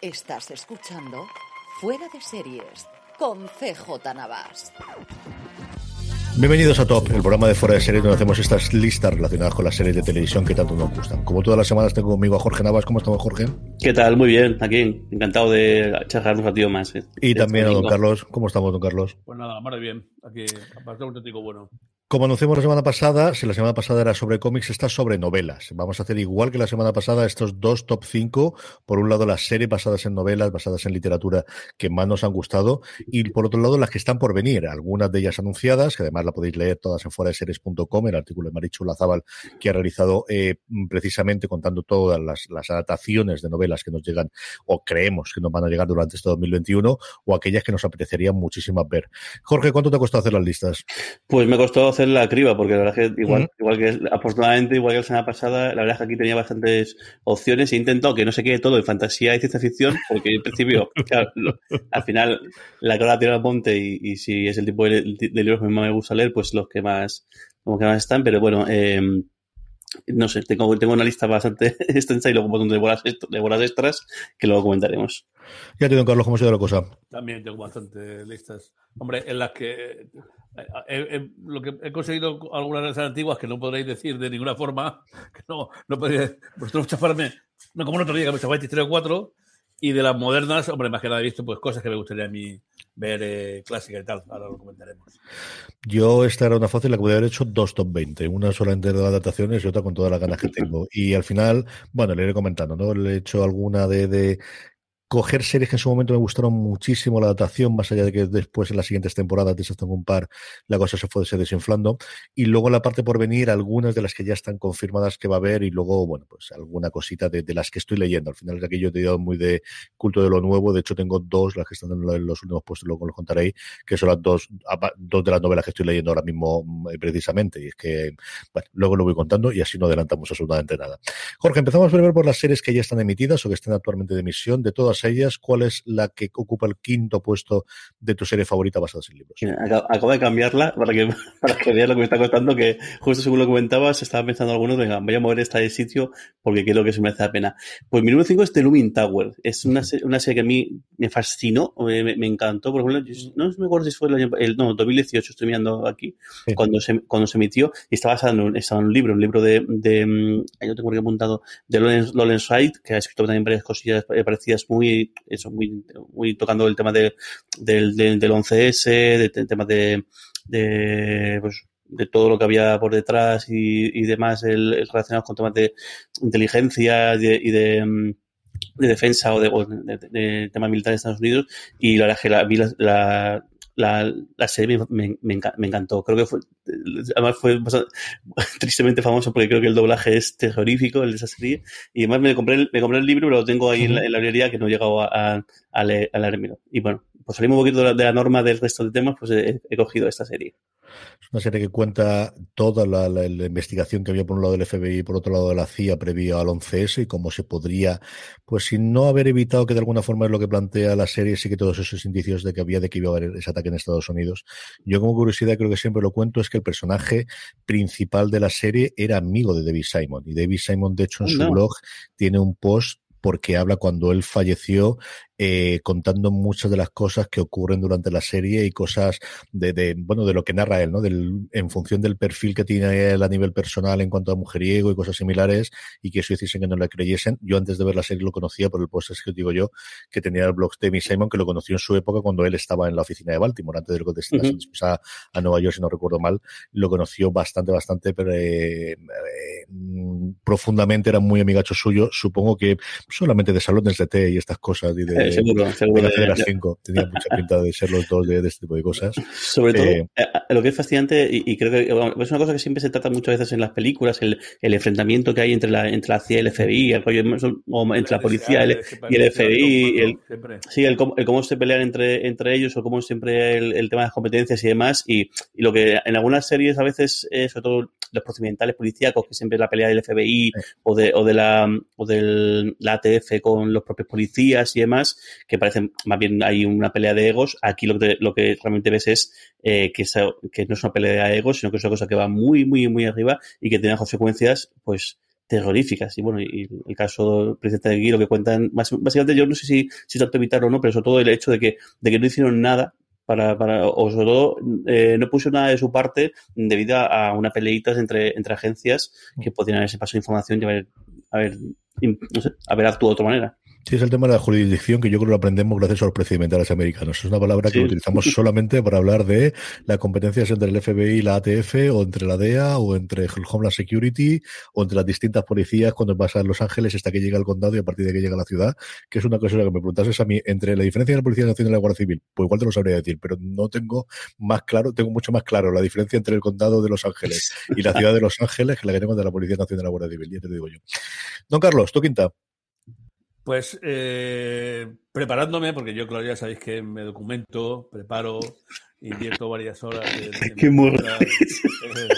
Estás escuchando Fuera de Series con CJ Navas. Bienvenidos a Top, el programa de Fuera de Series donde hacemos estas listas relacionadas con las series de televisión que tanto nos gustan. Como todas las semanas tengo conmigo a Jorge Navas. ¿Cómo estamos, Jorge? ¿Qué tal? Muy bien, aquí. Encantado de charlar un ratito más. eh. Y también a don. Carlos. ¿Cómo estamos, don Carlos? Pues nada, más de bien. Aquí, aparte un auténtico bueno. Como anunciamos la semana pasada, si la semana pasada era sobre cómics, esta es sobre novelas. Vamos a hacer igual que la semana pasada estos dos top 5. Por un lado, las series basadas en novelas, basadas en literatura que más nos han gustado. Y por otro lado, las que están por venir. Algunas de ellas anunciadas, que además la podéis leer todas en fueradeseries.com, el artículo de Marichu Lazábal que ha realizado eh, precisamente contando todas las, las adaptaciones de novelas que nos llegan o creemos que nos van a llegar durante este 2021 o aquellas que nos apetecería muchísimas ver. Jorge, ¿cuánto te ha costado hacer las listas? Pues me costó hacer la criba, porque la verdad es que igual, Ujú. igual que afortunadamente, igual que la semana pasada, la verdad es que aquí tenía bastantes opciones. He intentado que no se quede todo en fantasía y ciencia ficción, porque en principio, claro, lo- al final, la cara tira al monte y, y si es el tipo de, de libros que más me gusta leer, pues los que más, como que más están, pero bueno, eh, no sé, tengo, tengo una lista bastante extensa y luego un montón de bolas, de bolas extras que luego comentaremos. Ya te don Carlos, ¿cómo ha sido la cosa? También tengo bastantes listas. Hombre, en las que eh, eh, eh, lo que he conseguido algunas de esas antiguas que no podréis decir de ninguna forma, que no, no podréis vosotros chafarme, no como el otro día que me chafáis 3 o 4, y de las modernas, hombre, más que nada he visto pues cosas que me gustaría a mí ver eh, clásicas y tal. Ahora lo comentaremos. Yo esta era una fácil la que podría haber hecho dos top 20, una solamente de adaptaciones y otra con todas las ganas que tengo. Y al final, bueno, le iré comentando, ¿no? Le he hecho alguna de coger series que en su momento me gustaron muchísimo la adaptación, más allá de que después en las siguientes temporadas, de esas tengo un par, la cosa se fue se desinflando. Y luego la parte por venir, algunas de las que ya están confirmadas que va a haber, y luego, bueno, pues alguna cosita de, de las que estoy leyendo. Al final es aquello te he dado muy de culto de lo nuevo. De hecho, tengo dos, las que están en lo- en los últimos puestos, luego los contaré, que son las dos, dos de las novelas que estoy leyendo ahora mismo mm, eh, precisamente. Y es que, bueno, luego lo voy contando y así no adelantamos absolutamente nada. Jorge, empezamos primero por las series que ya están emitidas o que están actualmente de emisión. De todas ellas, ¿cuál es la que ocupa el quinto puesto de tu serie favorita basada en libros? Acabo, acabo de cambiarla para que, para que veas lo que me está costando, que justo según lo comentabas, estaba pensando algunos, venga, voy a mover esta de sitio porque creo que se merece la pena. Pues mi número 5 es The Looming Tower. Es una, una serie que a mí me fascinó, me, me- encantó. Por ejemplo, yo no me acuerdo si fue el año, el, no, 2018, estoy mirando aquí, Sí. cuando, se, cuando se emitió, y está basada en un, estaba en un libro, un libro de, de mm, ahí lo tengo aquí apuntado, de Lawrence, Lawrence Wright, que ha escrito también varias cosillas eh, parecidas muy, eso, muy, muy tocando el tema de, del, del, del 11S, de, temas de, de, pues, de todo lo que había por detrás y, y demás el, el relacionados con temas de inteligencia y de, y de, mm, de defensa o de, de, de- temas militares de Estados Unidos. Y la verdad la, la, la, serie me, me, me enca- me encantó. Creo que fue, además fue bastante- tristemente famoso porque creo que el doblaje es terrorífico, el de esa serie. Y además me compré el, me compré el libro, pero lo tengo ahí en, la, en la librería que no he llegado a, a, a, leer, a leérmelo. Y bueno, pues salimos un poquito de la, de la norma del resto de temas, pues he, he cogido esta serie. Es una serie que cuenta toda la, la, la, investigación que había por un lado del FBI y por otro lado de la CIA previo al 11S y cómo se podría, pues sin no haber evitado que de alguna forma es lo que plantea la serie, sí que todos esos indicios de que había de que iba a haber ese ataque en Estados Unidos. Yo como curiosidad creo que siempre lo cuento es que el personaje principal de la serie era amigo de David Simon y David Simon de hecho en su blog tiene un post porque habla cuando él falleció eh, contando muchas de las cosas que ocurren durante la serie y cosas de, de, bueno de lo que narra él, ¿no? Del, en función del perfil que tiene él a nivel personal en cuanto a mujeriego y cosas similares y que eso hiciesen que no le creyesen. Yo antes de ver la serie lo conocía por el post que digo yo que tenía el blog de mi Simon que lo conoció en su época cuando él estaba en la oficina de Baltimore antes de lo que uh -huh. a, a, Nueva York si no recuerdo mal lo conoció bastante bastante pero eh, eh, profundamente era muy amigacho suyo supongo que solamente de salones de té y estas cosas y de, eh, seguro, seguro. De, las cinco. Tenía mucha pinta de ser los dos de, de, este tipo de cosas. Sobre todo, eh, lo que es fascinante, y, y, creo que bueno, es una cosa que siempre se trata muchas veces en las películas, el, el enfrentamiento que hay entre la, entre la CIA y el FBI, el rollo, o entre la policía el, y el FBI, el, sí, el, el, cómo se pelean entre, entre ellos, o cómo siempre el, el tema de las competencias y demás, y, y, lo que en algunas series a veces, eh, sobre todo los procedimentales policíacos, que siempre es la pelea del FBI sí. o, de, o de la o del la ATF con los propios policías y demás, que parece más bien hay una pelea de egos. Aquí lo que, lo que realmente ves es eh, que, esa, que no es una pelea de egos, sino que es una cosa que va muy, muy, muy arriba y que tiene consecuencias, pues, terroríficas. Y bueno, y el caso presidente de Guiro que cuentan, básicamente yo no sé si, si tanto evitarlo o no, pero sobre todo el hecho de que, de que no hicieron nada para, para, o sobre todo eh, no puso nada de su parte debido a, una peleita entre, entre agencias que podrían haberse pasado información y haber, haber, no sé, haber actuado de otra manera. Sí, es el tema de la jurisdicción que yo creo que lo aprendemos gracias a los procedimentales americanos. Es una palabra que sí. utilizamos solamente para hablar de las competencias entre el FBI y la ATF, o entre la DEA, o entre el Homeland Security, o entre las distintas policías cuando pasa en Los Ángeles hasta que llega al condado y a partir de que llega a la ciudad, que es una cosa que me preguntases a mí, entre la diferencia de la Policía Nacional y la Guardia Civil, pues igual te lo sabría decir, pero no tengo más claro, tengo mucho más claro la diferencia entre el condado de Los Ángeles y la ciudad de Los Ángeles que la que tengo de la Policía Nacional y la Guardia Civil, ya te digo yo. Don Carlos, tu quinta. Pues eh, preparándome, porque yo, claro, ya sabéis que me documento, preparo, invierto varias horas. En, en Qué morro. Eh,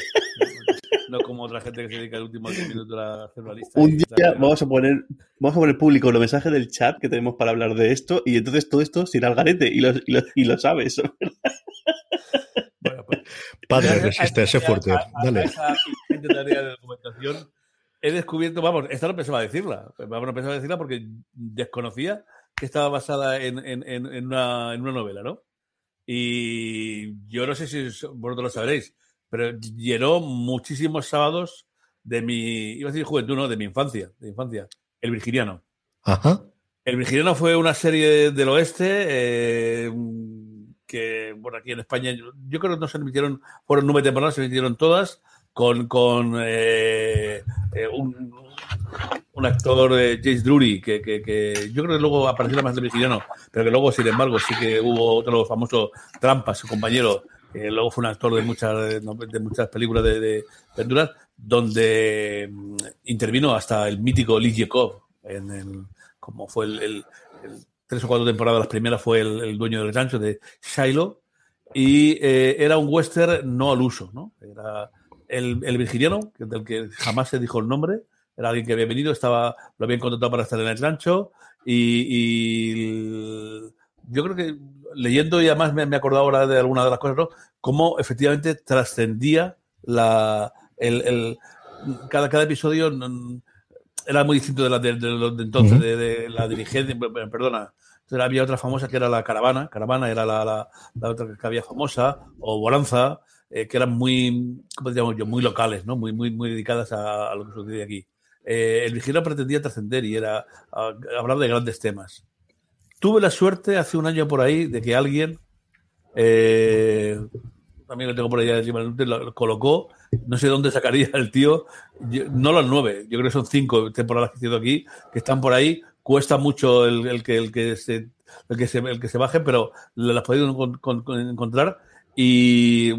no como otra gente que se dedica al último minuto a hacer una lista. Un día vamos a poner vamos a poner público los mensajes del chat que tenemos para hablar de esto y entonces todo esto se irá al garete y lo, y lo, y lo sabes. Bueno, pues, Padre, resiste ese fuerte. Dale. Esa tarea de documentación he descubierto, vamos, esta no pensaba decirla, vamos, no pensaba decirla porque desconocía que estaba basada en, en, en, una, en una novela, ¿no? Y yo no sé si vosotros lo sabréis, pero llenó muchísimos sábados de mi, iba a decir juventud, no, de mi infancia, de infancia, El Virginiano. Ajá. El Virginiano fue una serie del oeste eh, que, bueno, aquí en España, yo, yo creo que no se emitieron, fueron nueve temporadas, se emitieron todas, con, con eh, eh, un, actor, eh, James Drury, que, que, que, yo creo que luego apareció más de mexicano, pero que luego, sin embargo, sí que hubo otro famoso Trampa, su compañero, luego fue un actor de muchas, de muchas películas de, de donde mm, intervino hasta el mítico Lee Jacob, en el, como fue el, tres o cuatro temporadas, las primeras fue el, el dueño del rancho de Shiloh, y eh, era un western no al uso, ¿no? Era el, el virginiano, del que jamás se dijo el nombre, era alguien que había venido, estaba, lo habían contratado para estar en el rancho y, y yo creo que leyendo y además me, me he acordado ahora de alguna de las cosas, ¿no? Cómo efectivamente trascendía la, el, el, cada, cada episodio era muy distinto de la de, de, de entonces, uh -huh. de, de, la dirigencia, perdona. Entonces había otra famosa que era la Caravana, Caravana era la, la, la otra que había famosa, o Bonanza, eh, que eran muy, ¿cómo yo? Muy locales, ¿no? Muy, muy, muy dedicadas a, a lo que sucede aquí. Eh, el vigilante pretendía trascender y era a, hablar de grandes temas. Tuve la suerte hace un año por ahí de que alguien, eh, también lo tengo por ahí encima, lo colocó, no sé dónde sacaría el tío, yo, no las nueve, yo creo que son cinco temporadas que he aquí, que están por ahí, cuesta mucho el, el que, el, que se, el, que se, el que se baje, pero las podido encontrar y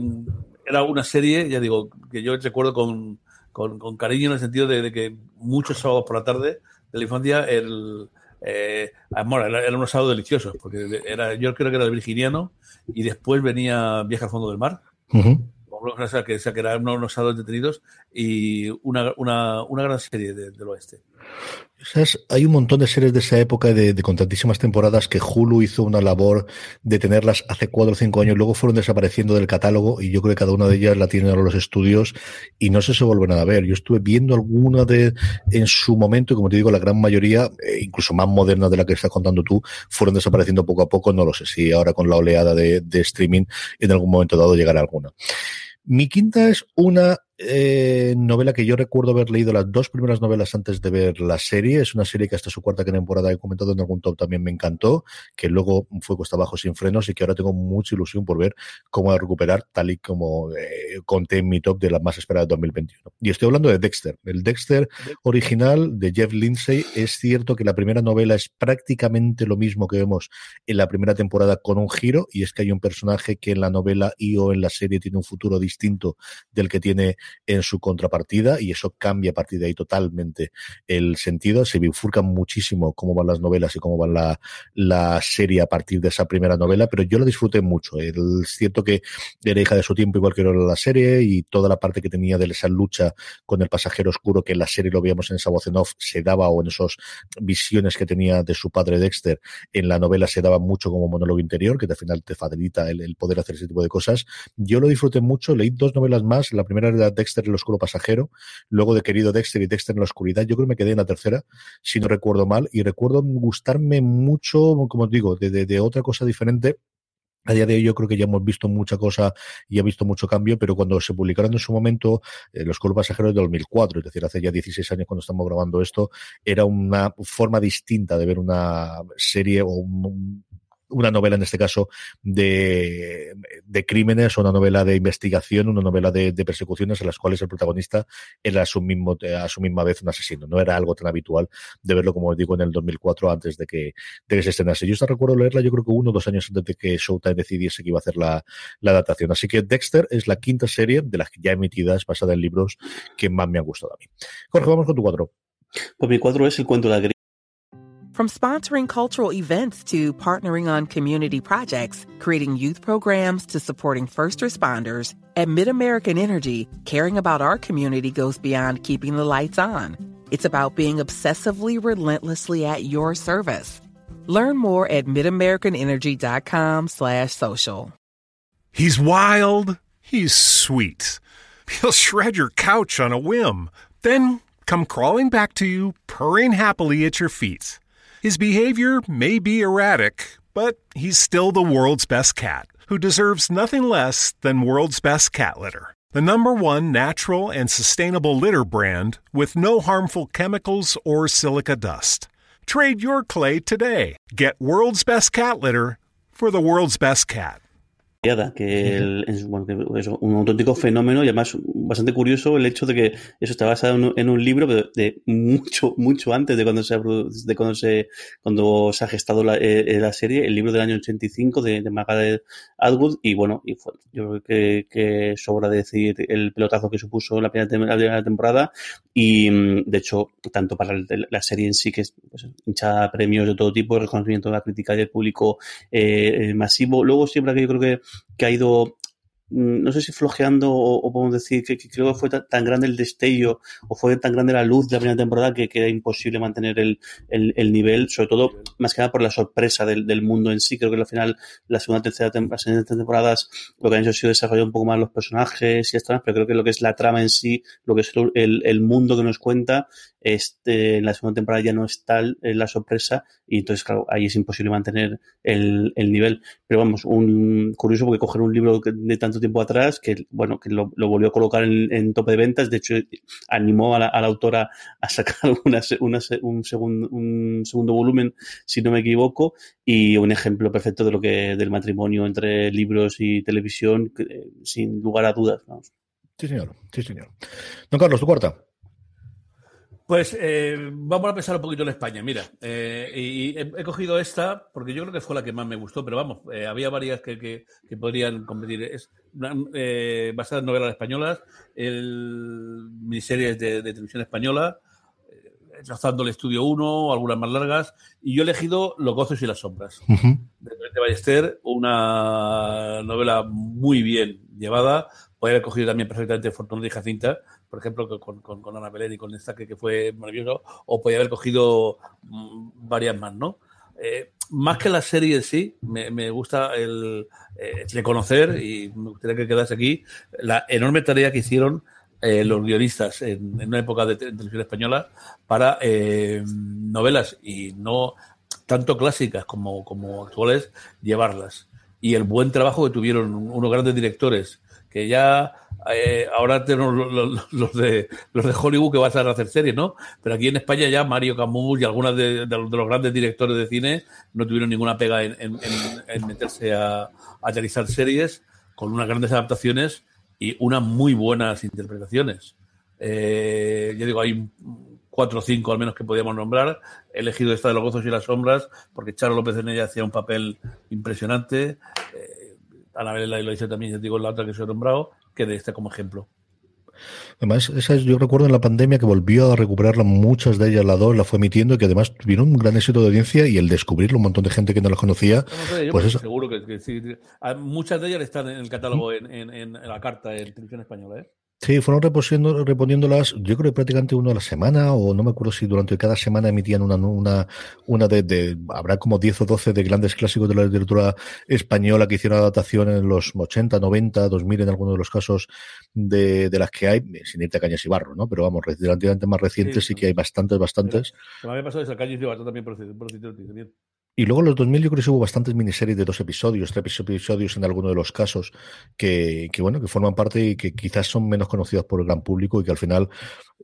era una serie, ya digo, que yo recuerdo con, con, con cariño en el sentido de, de, que muchos sábados por la tarde de la infancia, el, eh, bueno, eran unos sábados deliciosos, porque era, yo creo que era el virginiano y después venía Viaje al fondo del mar. Uh -huh. o sea, que, o sea, que eran unos sábados detenidos y una, una, una gran serie de, del oeste. Hay un montón de series de esa época de, de, con tantísimas temporadas que Hulu hizo una labor de tenerlas hace cuatro o cinco años, luego fueron desapareciendo del catálogo y yo creo que cada una de ellas la tienen ahora los estudios y no si se vuelven a ver. Yo estuve viendo alguna de en su momento y como te digo, la gran mayoría, eh, incluso más modernas de la que estás contando tú, fueron desapareciendo poco a poco. No lo sé si ahora con la oleada de, de streaming en algún momento dado llegará alguna. Mi quinta es una eh, novela que yo recuerdo haber leído las dos primeras novelas antes de ver la serie. Es una serie que hasta su cuarta temporada he comentado en algún top también me encantó, que luego fue cuesta abajo sin frenos y que ahora tengo mucha ilusión por ver cómo recuperar, tal y como eh, conté en mi top de las más esperadas de 2021. Y estoy hablando de Dexter. El Dexter original de Jeff Lindsay. Es cierto que la primera novela es prácticamente lo mismo que vemos en la primera temporada con un giro, y es que hay un personaje que en la novela y o en la serie tiene un futuro distinto del que tiene en su contrapartida y eso cambia a partir de ahí totalmente el sentido. Se bifurcan muchísimo cómo van las novelas y cómo va la, la serie a partir de esa primera novela, pero yo la disfruté mucho. Es cierto que era hija de su tiempo igual que era la serie y toda la parte que tenía de esa lucha con el pasajero oscuro que en la serie lo veíamos en esa voz en off se daba o en esas visiones que tenía de su padre Dexter en la novela se daba mucho como monólogo interior que al final te facilita el, el poder hacer ese tipo de cosas. Yo lo disfruté mucho, leí dos novelas más, la primera era Dexter el oscuro pasajero, luego de Querido Dexter y Dexter en la oscuridad. Yo creo que me quedé en la tercera, si no recuerdo mal, y recuerdo gustarme mucho, como os digo, de, otra cosa diferente. A día de hoy yo creo que ya hemos visto mucha cosa y ha visto mucho cambio, pero cuando se publicaron en su momento eh, los Oscuro Pasajeros de 2004, es decir, hace ya 16 años cuando estamos grabando esto, era una forma distinta de ver una serie o un, una novela en este caso de, de, crímenes, una novela de investigación, una novela de, persecuciones en las cuales el protagonista era a su, mismo, a su misma vez un asesino. No era algo tan habitual de verlo, como digo, en el 2004 antes de que, de que se estrenase. Yo hasta recuerdo leerla, yo creo que uno o dos años antes de que Showtime decidiese que iba a hacer la, la adaptación. Así que Dexter es la quinta serie de las ya emitidas, basada en libros, que más me ha gustado a mí. Jorge, vamos con tu cuatro. Pues mi cuatro es el cuento de la From sponsoring cultural events to partnering on community projects, creating youth programs to supporting first responders, at MidAmerican Energy, caring about our community goes beyond keeping the lights on. It's about being obsessively relentlessly at your service. Learn more at midamericanenergy.com slash social. He's wild. He's sweet. He'll shred your couch on a whim, then come crawling back to you, purring happily at your feet. His behavior may be erratic, but he's still the world's best cat, who deserves nothing less than world's best cat litter. The number one natural and sustainable litter brand with no harmful chemicals or silica dust. Trade your clay today. Get world's best cat litter for the world's best cat. Que el, es, bueno, que es un auténtico fenómeno y además bastante curioso el hecho de que eso está basado en un, en un libro de, de, mucho mucho antes de cuando se de cuando se cuando se ha gestado la, eh, la serie el libro del año 85 de, de Margaret Atwood y bueno y fue, yo creo que, que sobra decir el pelotazo que supuso la primera, la temporada y de hecho tanto para el, la serie en sí que es pues, hinchada premios de todo tipo reconocimiento de la crítica y del público eh, masivo. Luego siempre que yo creo que que ha ido no sé si flojeando o, podemos decir que, creo que fue tan, grande el destello o fue tan grande la luz de la primera temporada que, que era imposible mantener el, el, el, nivel, sobre todo más que nada por la sorpresa del, del mundo en sí. Creo que al final la segunda tercera las siguientes temporadas lo que han hecho ha sido desarrollar un poco más los personajes y esto, pero creo que lo que es la trama en sí, lo que es el, el mundo que nos cuenta, este, en la segunda temporada ya no es tal eh, la sorpresa y entonces claro, ahí es imposible mantener el, el nivel. Pero vamos, un curioso porque coger un libro de tanto tiempo atrás, que bueno, que lo, volvió a colocar en, en, tope de ventas, de hecho animó a la, autora a sacar una, una, un, segundo, un segundo volumen, si no me equivoco, y un ejemplo perfecto de lo que del matrimonio entre libros y televisión, que, sin lugar a dudas. Sí, señor, sí, señor. Don Carlos, tu cuarta. Pues eh, vamos a pensar un poquito en España. Mira, eh, y he, he, cogido esta porque yo creo que fue la que más me gustó, pero vamos, eh, había varias que, que, que, podrían competir. Es una, eh, basada en novelas españolas, el, miniseries de, de televisión española, trazando el estudio 1, algunas más largas, y yo he elegido Los gozos y las sombras, uh -huh. de Ballester, una novela muy bien llevada. Puede haber cogido también perfectamente Fortuna y Jacinta, por ejemplo, con, con, con Ana Belén y con esta que, que fue maravilloso, o podía haber cogido mm, varias más, ¿no? Eh, más que la serie en sí, me, me gusta el eh, reconocer, y me gustaría que quedase aquí, la enorme tarea que hicieron eh, los guionistas en, en, una época de, televisión española para eh, novelas y no tanto clásicas como, como actuales, llevarlas. Y el buen trabajo que tuvieron unos grandes directores que ya eh, ahora tenemos los, los, de, los de Hollywood que van a hacer series, ¿no? Pero aquí en España ya Mario Camus y algunas de, de, los grandes directores de cine no tuvieron ninguna pega en, meterse a, a realizar series con unas grandes adaptaciones y unas muy buenas interpretaciones. Eh, yo digo, hay cuatro o cinco al menos que podíamos nombrar. He elegido esta de los gozos y las sombras porque Charo López en ella hacía un papel impresionante. Eh, Anabela y lo dice también, ya digo, la otra que se ha nombrado, que de este como ejemplo. Además, esa es, yo recuerdo en la pandemia que volvió a recuperarla muchas de ellas, la dos, la fue emitiendo y que además tuvieron un gran éxito de audiencia y el descubrirlo un montón de gente que no la conocía. No sé, yo pues eso. Seguro que, que, sí. Muchas de ellas están en el catálogo, en, en, en la carta en televisión española, ¿eh? Sí, fueron reponiendo, reponiéndolas, yo creo que prácticamente uno a la semana, o no me acuerdo si durante cada semana emitían una, una, una de, de habrá como 10 o 12 de grandes clásicos de la literatura española que hicieron adaptación en los 80, 90, 2000 en algunos de los casos de, de las que hay, sin irte a Cañas y Barro, ¿no? Pero vamos, relativamente más recientes sí, sí que hay bastantes, bastantes. Me había pasado esa Cañas y Barro también por, por, por, por y luego en los 2000 yo creo que hubo bastantes miniseries de dos episodios, tres episodios en alguno de los casos que, que, bueno, que forman parte y que quizás son menos conocidas por el gran público y que al final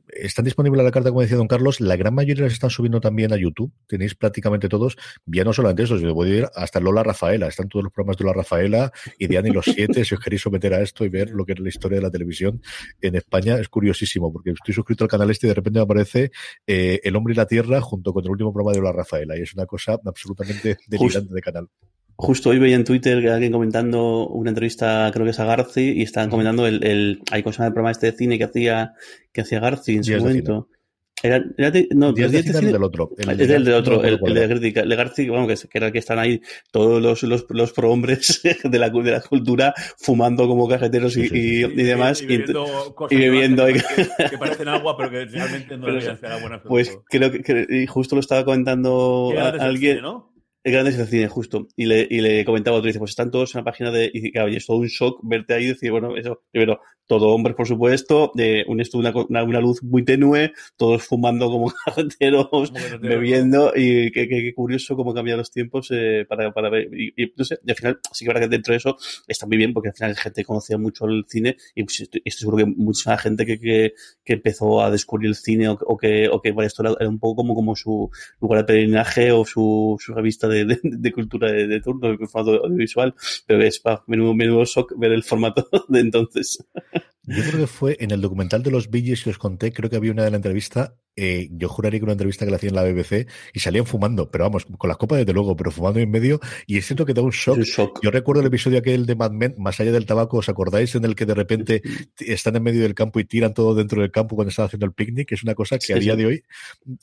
están disponibles a la carta, como decía don Carlos, la gran mayoría las están subiendo también a YouTube. Tenéis prácticamente todos, ya no solamente eso, yo voy a ir hasta Lola Rafaela, están todos los programas de Lola Rafaela y Diana y los siete, si os queréis someter a esto y ver lo que es la historia de la televisión en España, es curiosísimo, porque estoy suscrito al canal este y de repente me aparece eh, El hombre y la tierra junto con el último programa de Lola Rafaela y es una cosa absolutamente delirante de canal. Justo hoy veía en Twitter que alguien comentando una entrevista, creo que es a Garci, y estaban comentando el, el hay cosas del programa este de cine que hacía, que hacía Garci en su Días de momento. Era, era de, no, Días de Días de cine cine- del otro. El, del, del otro, el, el de Garci, el de Garci, bueno, que, que era el que están ahí todos los, los, los prohombres de la, de la cultura fumando como cajeteros y, Sí, sí, sí, y, y demás. Y, bebiendo cosas y bebiendo, que, y- parecen- que parecen agua, pero que realmente no deberían ser agua. pues creo que, que- y justo lo estaba comentando a- el alguien. cine, ¿no? El grande es el cine, justo. Y le, y le comentaba otro, dice, pues están todos en la página de... Y claro, y es todo un shock verte ahí y decir, bueno, eso, primero, todo hombres, por supuesto, de un una, una, una luz muy tenue, todos fumando como carreteros, no bebiendo, y qué, qué- qué curioso cómo cambian los tiempos eh, para, para ver. Y, y, no sé, y al final, sí que verdad que dentro de eso está muy bien, porque al final la gente conocía mucho el cine, y pues, estoy, estoy seguro que mucha gente que, que, que empezó a descubrir el cine, o, o que, o que bueno, esto era, era un poco como, como su lugar de peregrinaje o su, su revista de, de, de cultura de, de turno, de formato audiovisual, pero es para menudo, menudo shock ver el formato de entonces. Yo creo que fue en el documental de los Billys que os conté, creo que había una de la entrevista, eh, yo juraría que una entrevista que le hacían en la BBC y salían fumando, pero vamos, con las copas desde luego, pero fumando en medio y es cierto que da un shock. Yo recuerdo el episodio aquel de Mad Men, más allá del tabaco, ¿os acordáis? En el que de repente están en medio del campo y tiran todo dentro del campo cuando están haciendo el picnic, que es una cosa que Sí, a día sí. de hoy,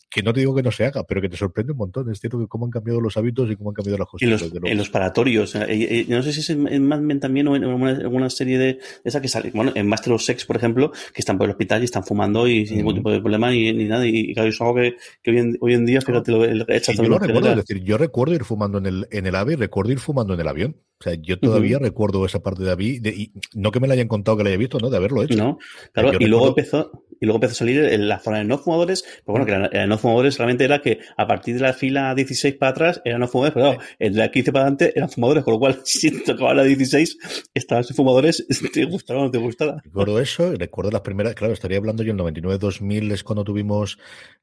que no te digo que no se haga, pero que te sorprende un montón. Es cierto que cómo han cambiado los hábitos y cómo han cambiado las En costumbres. los, en los paratorios. eh, eh, eh, no sé si es en, en Mad Men también o en alguna, serie de esa que sale. Bueno, en Master of Sex, por ejemplo, que están por el hospital y están fumando y sin ningún tipo de problema ni nada. Y, claro, es algo que, que hoy, en, hoy en día, fíjate, lo, el, Sí, yo lo recuerdo, es decir, yo recuerdo ir fumando en el, en el AVE y recuerdo ir fumando en el avión. O sea, yo todavía recuerdo esa parte de AVI, de, y no que me la hayan contado que la haya visto, ¿no? De haberlo hecho. ¿No? Claro, y luego empezó, y luego empezó a salir en la zona de no fumadores, pero bueno, que eran, eran no fumadores realmente era que a partir de la fila 16 para atrás eran no fumadores, pero claro, en la 15 para adelante eran fumadores, con lo cual si te tocaba la 16, estabas en fumadores, te gustaba o no te gustaba. Recuerdo eso, y recuerdo las primeras, claro, estaría hablando yo en el 99-2000 es cuando tuvimos,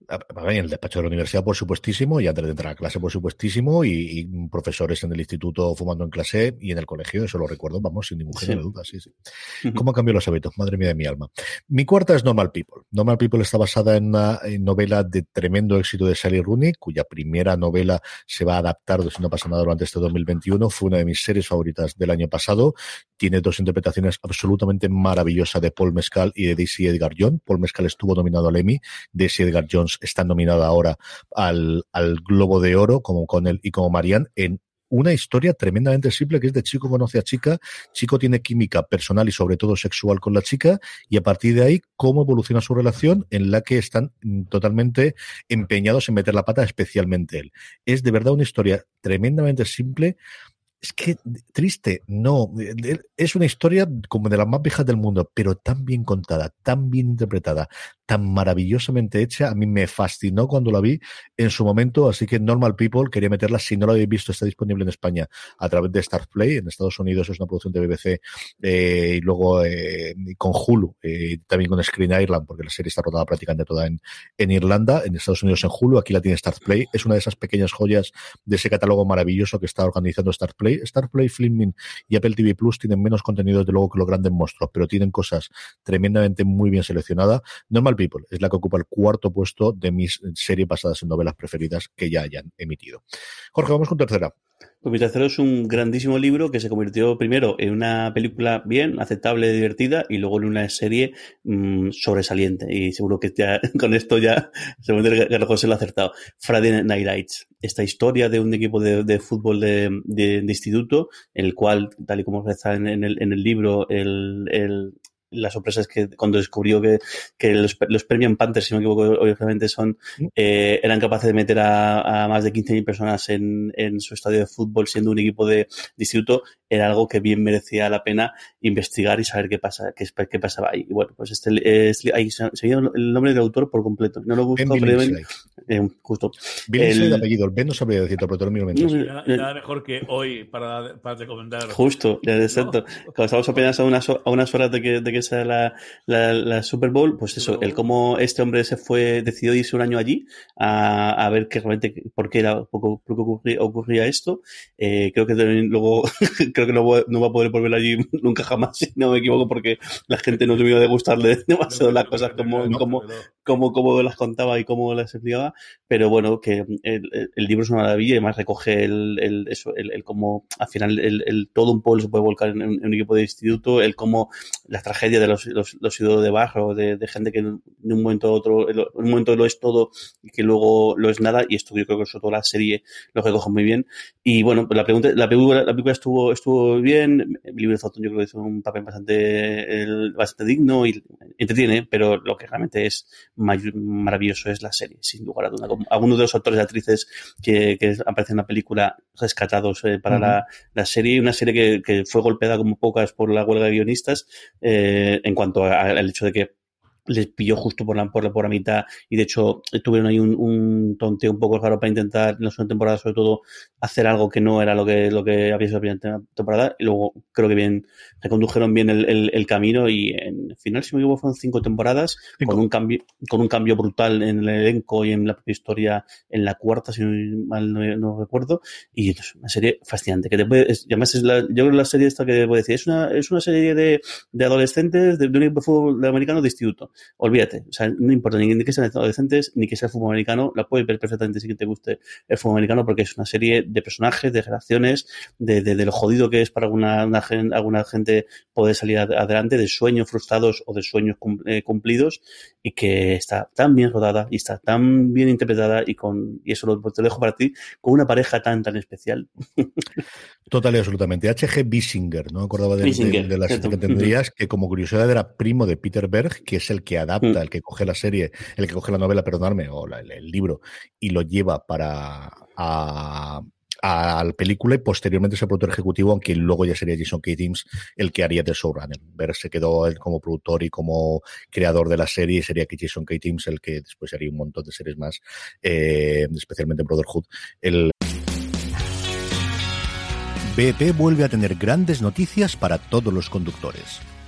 en el despacho de la universidad, por supuestísimo, y antes de entrar a clase, por supuestísimo, y, y profesores en el instituto fumando en clase y en el colegio, eso lo recuerdo, vamos, sin ningún género Sí. de duda, sí, sí. ¿Cómo han cambiado los hábitos? Madre mía de mi alma. Mi cuarta es Normal People. Normal People está basada en una novela de tremendo éxito de Sally Rooney, cuya primera novela se va a adaptar, si no pasa nada, durante este 2021. Fue una de mis series favoritas del año pasado. Tiene dos interpretaciones absolutamente maravillosas de Paul Mescal y de Daisy Edgar Jones. Paul Mescal estuvo nominado al Emmy. Daisy Edgar Jones está nominada ahora al, al Globo de Oro, como Connell y como Marianne, en una historia tremendamente simple que es de chico conoce a chica, chico tiene química personal y sobre todo sexual con la chica y a partir de ahí cómo evoluciona su relación en la que están mm, totalmente empeñados en meter la pata, especialmente él. Es de verdad una historia tremendamente simple es que triste, no. Es una historia como de las más viejas del mundo, pero tan bien contada, tan bien interpretada, tan maravillosamente hecha. A mí me fascinó cuando la vi en su momento, así que Normal People quería meterla. Si no la habéis visto, está disponible en España a través de Star Play. En Estados Unidos es una producción de BBC eh, y luego eh, con Hulu, eh, también con Screen Ireland, porque la serie está rodada prácticamente toda en, en Irlanda. En Estados Unidos en Hulu, aquí la tiene Star Play. Es una de esas pequeñas joyas de ese catálogo maravilloso que está organizando Star Play Star Play, y Apple TV Plus tienen menos contenido, desde luego, que los grandes monstruos, pero tienen cosas tremendamente muy bien seleccionadas. Normal People es la que ocupa el cuarto puesto de mis series basadas en novelas preferidas que ya hayan emitido. Jorge, vamos con tercera. Pues mi tercero es un grandísimo libro que se convirtió primero en una película bien, aceptable, divertida y luego en una serie mmm, sobresaliente. Y seguro que ya con esto ya seguramente que José lo ha acertado. Friday Night Lights. Esta historia de un equipo de, de fútbol de, de, de, instituto, el cual, tal y como está en, el, en el libro, el la sorpresa es que cuando descubrió que, que los, los Premium Panthers, si no me equivoco, obviamente son, eh, eran capaces de meter a, a más de 15.000 personas en, en, su estadio de fútbol siendo un equipo de, de, instituto, era algo que bien merecía la pena investigar y saber qué pasa, qué, qué pasaba ahí. Y bueno, pues este, es, ahí se, se el nombre del autor por completo. No lo busco, pero ben, eh, justo. Billy el, el apellido, el Ben no sabría decirlo, pero te lo miro mientras. Nada, nada mejor que hoy para, para recomendar. Justo, ya exacto. ¿No? Cuando estamos apenas a unas, a unas horas de que, de que sea la, la, la, Super Bowl, pues eso, el cómo este hombre se fue, decidió irse un año allí a, a ver que realmente por qué era, por, por qué ocurría, ocurría esto. Eh, creo que luego, creo que no, no, va a poder volver allí nunca jamás, si no me equivoco, porque la gente no tuvo de gustarle demasiado las cosas como, como, como, como las contaba y cómo las explicaba. Pero bueno, que el, el libro es una maravilla y además recoge el, el, eso, el, el cómo al final el, el, todo un pueblo se puede volcar en, en, un equipo de instituto, el cómo las tragedias de los, los, los ciudadanos de barrio, de, de, gente que en un momento a otro, en un momento lo es todo y que luego lo es nada. Y esto yo creo que sobre todo la serie lo recoge muy bien. Y bueno, la pregunta, la película, la película estuvo, estuvo bien. De Zotton yo creo que hizo un papel bastante, el, bastante digno y entretiene, pero lo que realmente es maravilloso es la serie, sin lugar a duda. Algunos de los actores y actrices que, que aparecen en la película rescatados eh, para uh -huh. la, la, serie, una serie que, que, fue golpeada como pocas por la huelga de guionistas eh, en cuanto al hecho de que les pilló justo por la, por la, por la mitad y de hecho tuvieron ahí un, un tonteo un poco raro para intentar en la segunda temporada sobre todo hacer algo que no era lo que, lo que había sido la primera temporada. Y luego creo que bien recondujeron bien el, el, el camino y en final si me equivoco fueron cinco temporadas cinco. con un cambio con un cambio brutal en el elenco y en la propia historia en la cuarta si mal no, no recuerdo. Y es una serie fascinante que te puede, es, además es la, yo creo que la serie esta que puedo decir es una, es una serie de, de adolescentes de, de un equipo de fútbol americano de instituto olvídate, o sea, no importa ni, ni que sean adolescentes ni que sea el fútbol americano, la puedes ver perfectamente si te guste el fútbol americano porque es una serie de personajes, de relaciones, de, de, de lo jodido que es para alguna, una, alguna gente poder salir adelante, de sueños frustrados o de sueños eh, cumplidos y que está tan bien rodada y está tan bien interpretada y con y eso lo, te lo dejo para ti, con una pareja tan tan especial. Total y absolutamente. H.G. Bissinger, no me acordaba de, de, de, la serie que tendrías, que como curiosidad era primo de Peter Berg, que es el que adapta, el que coge la serie, el que coge la novela, perdonadme, o el, el, libro, y lo lleva para a, la película y posteriormente es el productor ejecutivo, aunque luego ya sería Jason K. James el que haría de showrunner. Ver se quedó él como productor y como creador de la serie y sería que Jason K. James el que después haría un montón de series más, eh, especialmente en Brotherhood. El BP vuelve a tener grandes noticias para todos los conductores.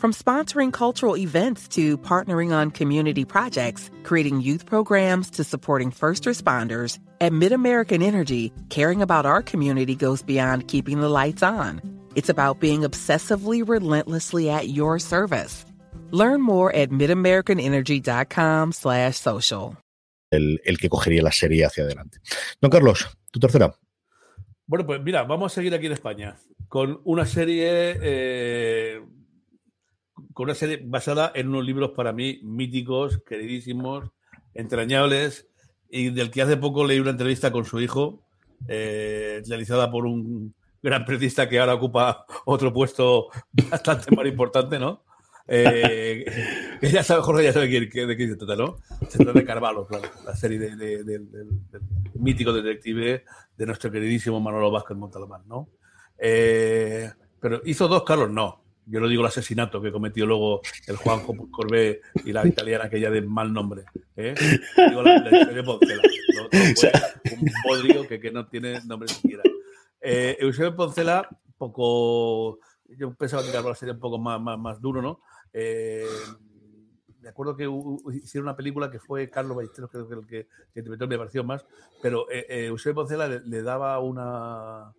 From sponsoring cultural events to partnering on community projects, creating youth programs to supporting first responders, at MidAmerican Energy, caring about our community goes beyond keeping the lights on. It's about being obsessively relentlessly at your service. Learn more at midamericanenergy.com slash social. El, el que cogería la serie hacia adelante. Don Carlos, tu tercera. Bueno, pues mira, vamos a seguir aquí en España con una serie eh, una serie basada en unos libros para mí míticos, queridísimos, entrañables, y del que hace poco leí una entrevista con su hijo, eh, realizada por un gran periodista que ahora ocupa otro puesto bastante más importante, ¿no? Eh, que ya sabe, Jorge ya sabe de qué se trata, ¿no? Se trata de Carvalho, claro, la serie de, de, de, del mítico detective de nuestro queridísimo Manolo Vázquez Montalbán, ¿no? Eh, pero hizo dos, Carlos, no. Yo no digo el asesinato que cometió luego el Juanjo Corbé y la italiana aquella de mal nombre. ¿eh? Digo la, la. No, no fue un podrio que, que, no tiene nombre siquiera. Eh, Eusebio Poncela, poco. Yo pensaba que Carvalho sería un poco más, más, más duro, ¿no? Eh, me acuerdo que hicieron una película que fue Carlos Ballesteros, creo que el que, que interpretó, me pareció más, pero eh, eh, Eusebio Poncela le, le daba una,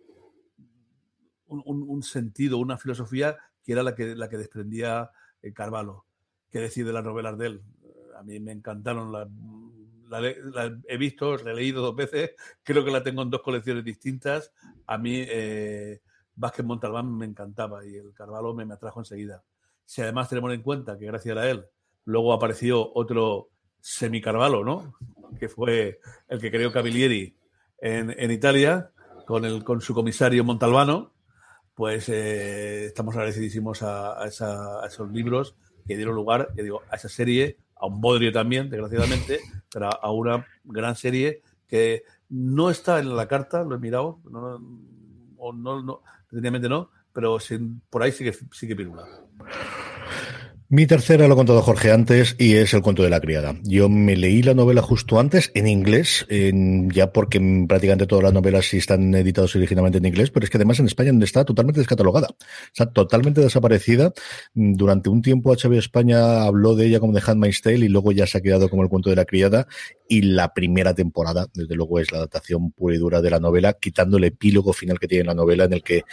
un, un, un, sentido, una filosofía que era la que, la que desprendía eh, Carvalho. ¿Qué decir de las novelas de él? A mí me encantaron. La, la, la he visto, la he leído dos veces, creo que la tengo en dos colecciones distintas. A mí eh, Vázquez Montalbán me encantaba y el Carvalho me, me atrajo enseguida. Si además tenemos en cuenta que gracias a él luego apareció otro semi-Carvalho, ¿no? Que fue el que creó Cavalieri en, en Italia, con, el, con su comisario Montalbano, pues eh, estamos agradecidísimos a, esa, esos libros que dieron lugar, ya digo, a esa serie, a un bodrio también, desgraciadamente, pero a, una gran serie que no está en la carta, lo he mirado, no, no, no, definitivamente no, pero sin, por ahí sí que, sí que pirula. Mi tercera lo ha contado Jorge antes y es El cuento de la criada. Yo me leí la novela justo antes en inglés, ya porque prácticamente todas las novelas sí están editadas originalmente en inglés, pero es que además en España está totalmente descatalogada, está totalmente desaparecida. Durante un tiempo HBO España habló de ella como de Handmaid's Tale y luego ya se ha quedado como El cuento de la criada y la primera temporada, desde luego, es la adaptación pura y dura de la novela, quitando el epílogo final que tiene la novela en el que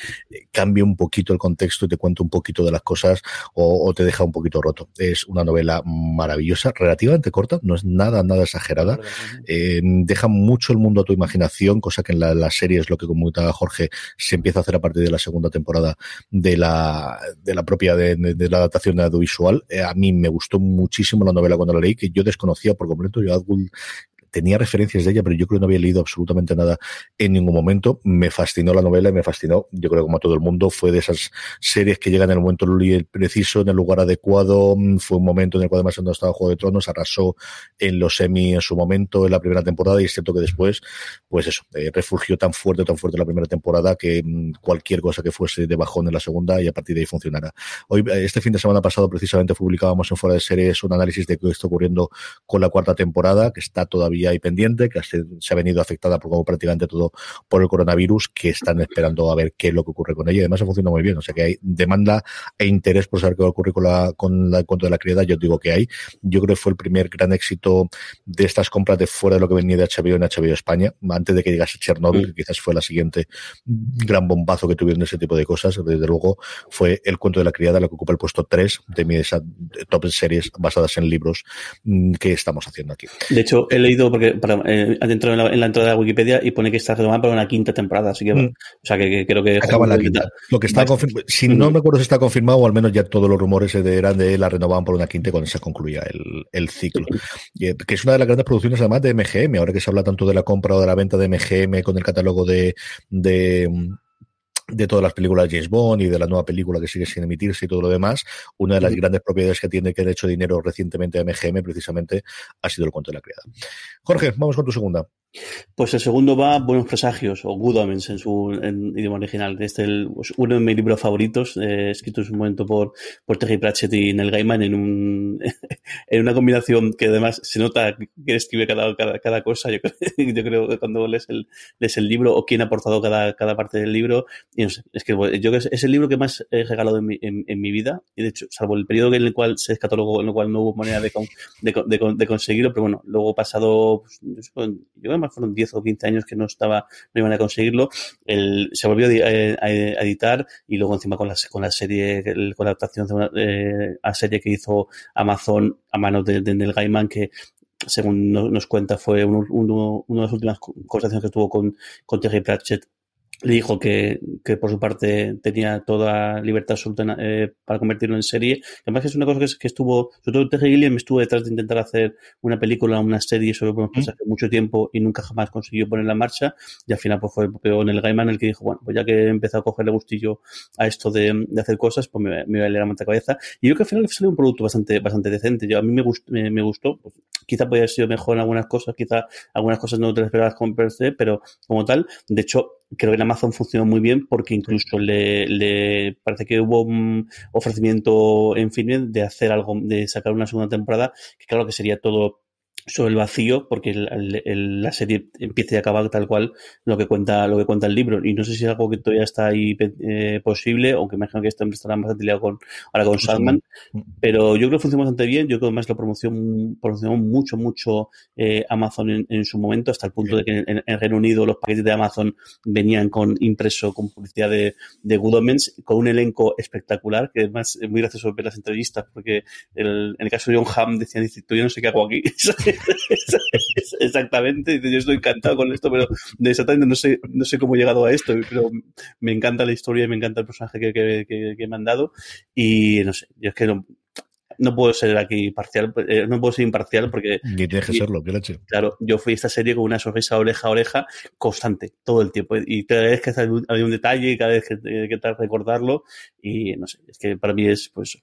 cambia un poquito el contexto y te cuenta un poquito de las cosas o, o te deja un poquito roto. Es una novela maravillosa, relativamente corta, no es nada, nada exagerada. Eh, deja mucho el mundo a tu imaginación, cosa que en la, la serie es lo que comentaba Jorge, se empieza a hacer a partir de la segunda temporada de la, de la propia de, de, de la adaptación de audiovisual. Eh, a mí me gustó muchísimo la novela cuando la leí, que yo desconocía por completo. Yo tenía referencias de ella, pero yo creo que no había leído absolutamente nada en ningún momento. Me fascinó la novela y me fascinó, yo creo como a todo el mundo, fue de esas series que llegan en el momento preciso, en el lugar adecuado. Fue un momento en el cual además cuando estaba Juego de Tronos, arrasó en los semi en su momento, en la primera temporada, y es cierto que después, pues eso, eh, refugió tan fuerte, tan fuerte la primera temporada que mmm, cualquier cosa que fuese de bajón en la segunda y a partir de ahí funcionara. Hoy, este fin de semana pasado, precisamente publicábamos en Fuera de Series un análisis de qué está ocurriendo con la cuarta temporada, que está todavía todavía hay pendiente, que se ha venido afectada por como prácticamente todo por el coronavirus, que están esperando a ver qué es lo que ocurre con ella. Además, ha funcionado muy bien. O sea que hay demanda e interés por saber qué va a ocurrir con la, con la, el cuento de la criada. Yo digo que hay. Yo creo que fue el primer gran éxito de estas compras de fuera de lo que venía de HBO en HBO España, antes de que llegase Chernobyl, que quizás fue la siguiente gran bombazo que tuvieron ese tipo de cosas. Desde luego, fue el cuento de la criada, lo que ocupa el puesto 3 de mi top series basadas en libros que estamos haciendo aquí. De hecho, he leído porque para, eh, dentro en la, en la, entrada de Wikipedia y pone que está retomada para una quinta temporada, así que, mm. o sea, que, que, creo que acaba la quinta. Lo que está si no me acuerdo si está confirmado, o al menos ya todos los rumores eran de la renovaban por una quinta cuando se concluía el, el ciclo. Y, que es una de las grandes producciones además de MGM, ahora que se habla tanto de la compra o de la venta de MGM con el catálogo de, de de todas las películas de James Bond y de la nueva película que sigue sin emitirse y todo lo demás, una de las grandes propiedades que tiene que ha hecho dinero recientemente a MGM precisamente ha sido el cuento de la criada. Jorge, vamos con tu segunda. Pues el segundo va Buenos Presagios, o Good Omens en su idioma original. Este es pues, uno de mis libros favoritos, eh, escrito en su momento por, por Terry Pratchett y Neil Gaiman en, un, en una combinación que además se nota que escribe cada, cada, cosa. Yo, yo, creo cuando lees el, el libro o quién ha aportado cada, cada parte del libro, es que yo el libro que más he regalado en mi, vida, y de hecho, salvo el periodo en el cual se escatologó, en el cual no hubo manera de, de, conseguirlo, pero bueno, luego pasado, pues, yo, fueron 10 o 15 años que no estaba, no iban a conseguirlo, el, se volvió a, editar y luego encima con la, con la serie, con la adaptación de una eh, a serie que hizo Amazon a manos de, Neil Gaiman, que según nos cuenta fue una de las últimas conversaciones que tuvo con, con Terry Pratchett le dijo que, que, por su parte tenía toda libertad absoluta eh, para convertirlo en serie. Además, es una cosa que, que estuvo, sobre todo Terry Gilliam estuvo detrás de intentar hacer una película, una serie sobre buenos mm. hace mucho tiempo y nunca jamás consiguió ponerla en marcha. Y al final pues fue el Gaiman el que dijo, bueno, pues ya que he empezado a cogerle gustillo a esto de, de hacer cosas, pues me, me voy a leer la cabeza. Y yo creo que al final salió un producto bastante, bastante decente. Yo, a mí me, gust, me, me gustó, pues, quizá podría haber sido mejor en algunas cosas, quizá algunas cosas no te las esperabas con pero como tal, de hecho, creo que en Amazon funcionó muy bien porque incluso le, le parece que hubo un ofrecimiento en fin de hacer algo, de sacar una segunda temporada, que claro que sería todo sobre el vacío porque el, el, la serie empieza y acaba tal cual lo que cuenta lo que cuenta el libro. Y no sé si es algo que todavía está ahí eh, posible aunque imagino que esto estará bastante liado con ahora con Sandman. Pero yo creo que funciona bastante bien. Yo creo que además lo promoción promocionó mucho mucho eh, Amazon en, en, su momento hasta el punto de que en, en, Reino Unido los paquetes de Amazon venían con impreso con publicidad de, de Good Omens con un elenco espectacular que además es muy gracioso ver las entrevistas porque el, en el caso de John Hamm decían yo no sé qué hago aquí exactamente, yo estoy encantado con esto, pero exactamente no sé, no sé cómo he llegado a esto, pero me encanta la historia y me encanta el personaje que, que, que, que me han dado y no sé, yo es que no, no puedo ser aquí parcial, eh, no puedo ser imparcial porque... Ni tienes que serlo, qué leche. Claro, yo fui a esta serie con una sonrisa oreja a oreja constante, todo el tiempo. Y cada vez que hay un detalle, cada vez que, que tal recordarlo, y no sé, es que para mí es pues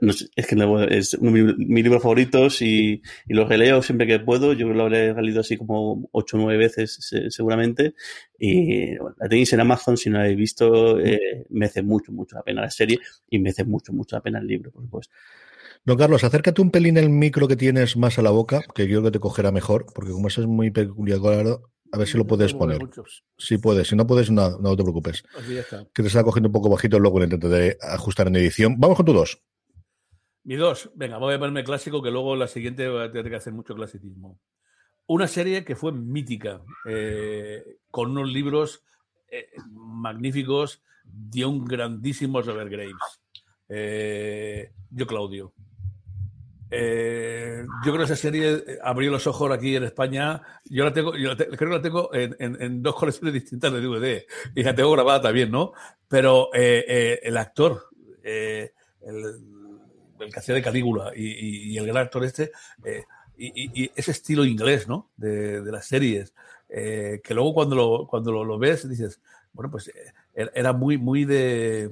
no sé, es que es uno de mis libros favoritos y, y los releo siempre que puedo. Yo lo habré leído así como ocho o nueve veces seguramente. Y bueno, la tenéis en Amazon, si no la habéis visto, eh, merece mucho, mucho la pena la serie y merece mucho, mucho la pena el libro, por supuesto. Don Carlos, acércate un pelín el micro que tienes más a la boca, que creo que te cogerá mejor, porque como eso es muy peculiar, a ver si lo puedes poner. Si puedes, si no puedes, no, no te preocupes. Que te está cogiendo un poco bajito, luego lo intentaré ajustar en edición. Vamos con tu dos. Mi dos, venga, voy a ponerme clásico, que luego la siguiente voy a tener que hacer mucho clasicismo. Una serie que fue mítica, eh, con unos libros eh, magníficos de un grandísimo Robert Graves. Eh, yo, Claudio. Yo creo que esa serie abrió los ojos aquí en España. Yo la tengo, yo creo que la tengo en, en, en, dos colecciones distintas de DVD y la tengo grabada también, ¿no? Pero el actor, el, el que hacía de Calígula y, y, y, el gran actor este, eh, y, y, ese estilo inglés, ¿no? De, de las series, eh, que luego cuando lo, cuando lo, lo, ves dices, bueno, pues eh, era muy, muy de...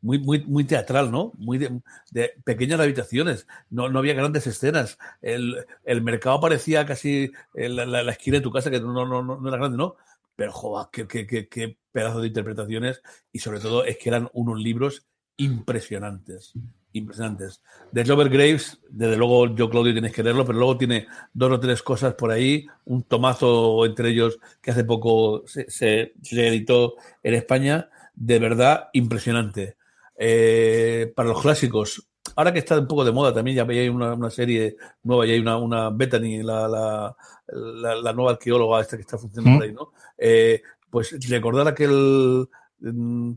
Muy, muy, muy teatral, ¿no? Muy de, de pequeñas habitaciones, no, no, había grandes escenas. El, el mercado parecía casi la, la, la, esquina de tu casa, que no, no, no, no era grande, ¿no? Pero, joder, qué, qué, qué, qué pedazo de interpretaciones y sobre todo es que eran unos libros impresionantes impresionantes. De Robert Graves, desde luego yo, Claudio, tienes que leerlo, pero luego tiene dos o tres cosas por ahí, un tomazo entre ellos que hace poco se, se, se editó en España, de verdad impresionante. Eh, para los clásicos, ahora que está un poco de moda también, ya hay una, una serie nueva, ya hay una, una Bethany, la, la, la, la, nueva arqueóloga esta que está funcionando ¿Mm? por ahí, ¿no? Eh, pues recordar aquel, mm,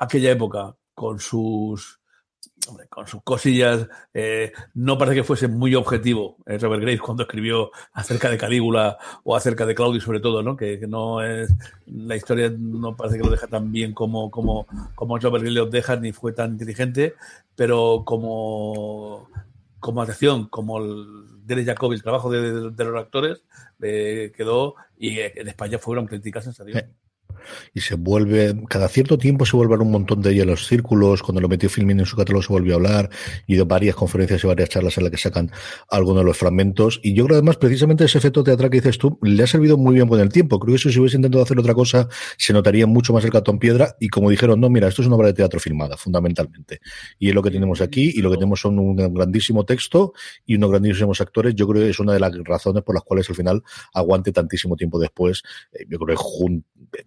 aquella época con sus con sus cosillas, eh, no parece que fuese muy objetivo eh, Robert Graves cuando escribió acerca de Calígula o acerca de Claudio sobre todo, ¿no? Que, no es, la historia no parece que lo deja tan bien como, como, como Robert Graves lo deja, ni fue tan inteligente, pero como, como atención, como el Derek Jacobi, el trabajo de, de, los actores, eh, quedó y en España fueron críticas sensación. Y se vuelve, cada cierto tiempo se vuelven un montón de ellos los círculos, cuando lo metió Filmin en su catálogo se volvió a hablar, y de varias conferencias y varias charlas en las que sacan algunos de los fragmentos, y yo creo además precisamente ese efecto teatral que dices tú, le ha servido muy bien con el tiempo, creo que eso si hubiese intentado hacer otra cosa, se notaría mucho más el cartón piedra, y como dijeron, no, mira, esto es una obra de teatro filmada, fundamentalmente, y es lo que tenemos aquí, y lo que tenemos son un grandísimo texto y unos grandísimos actores, yo creo que es una de las razones por las cuales al final aguante tantísimo tiempo después, eh, yo creo que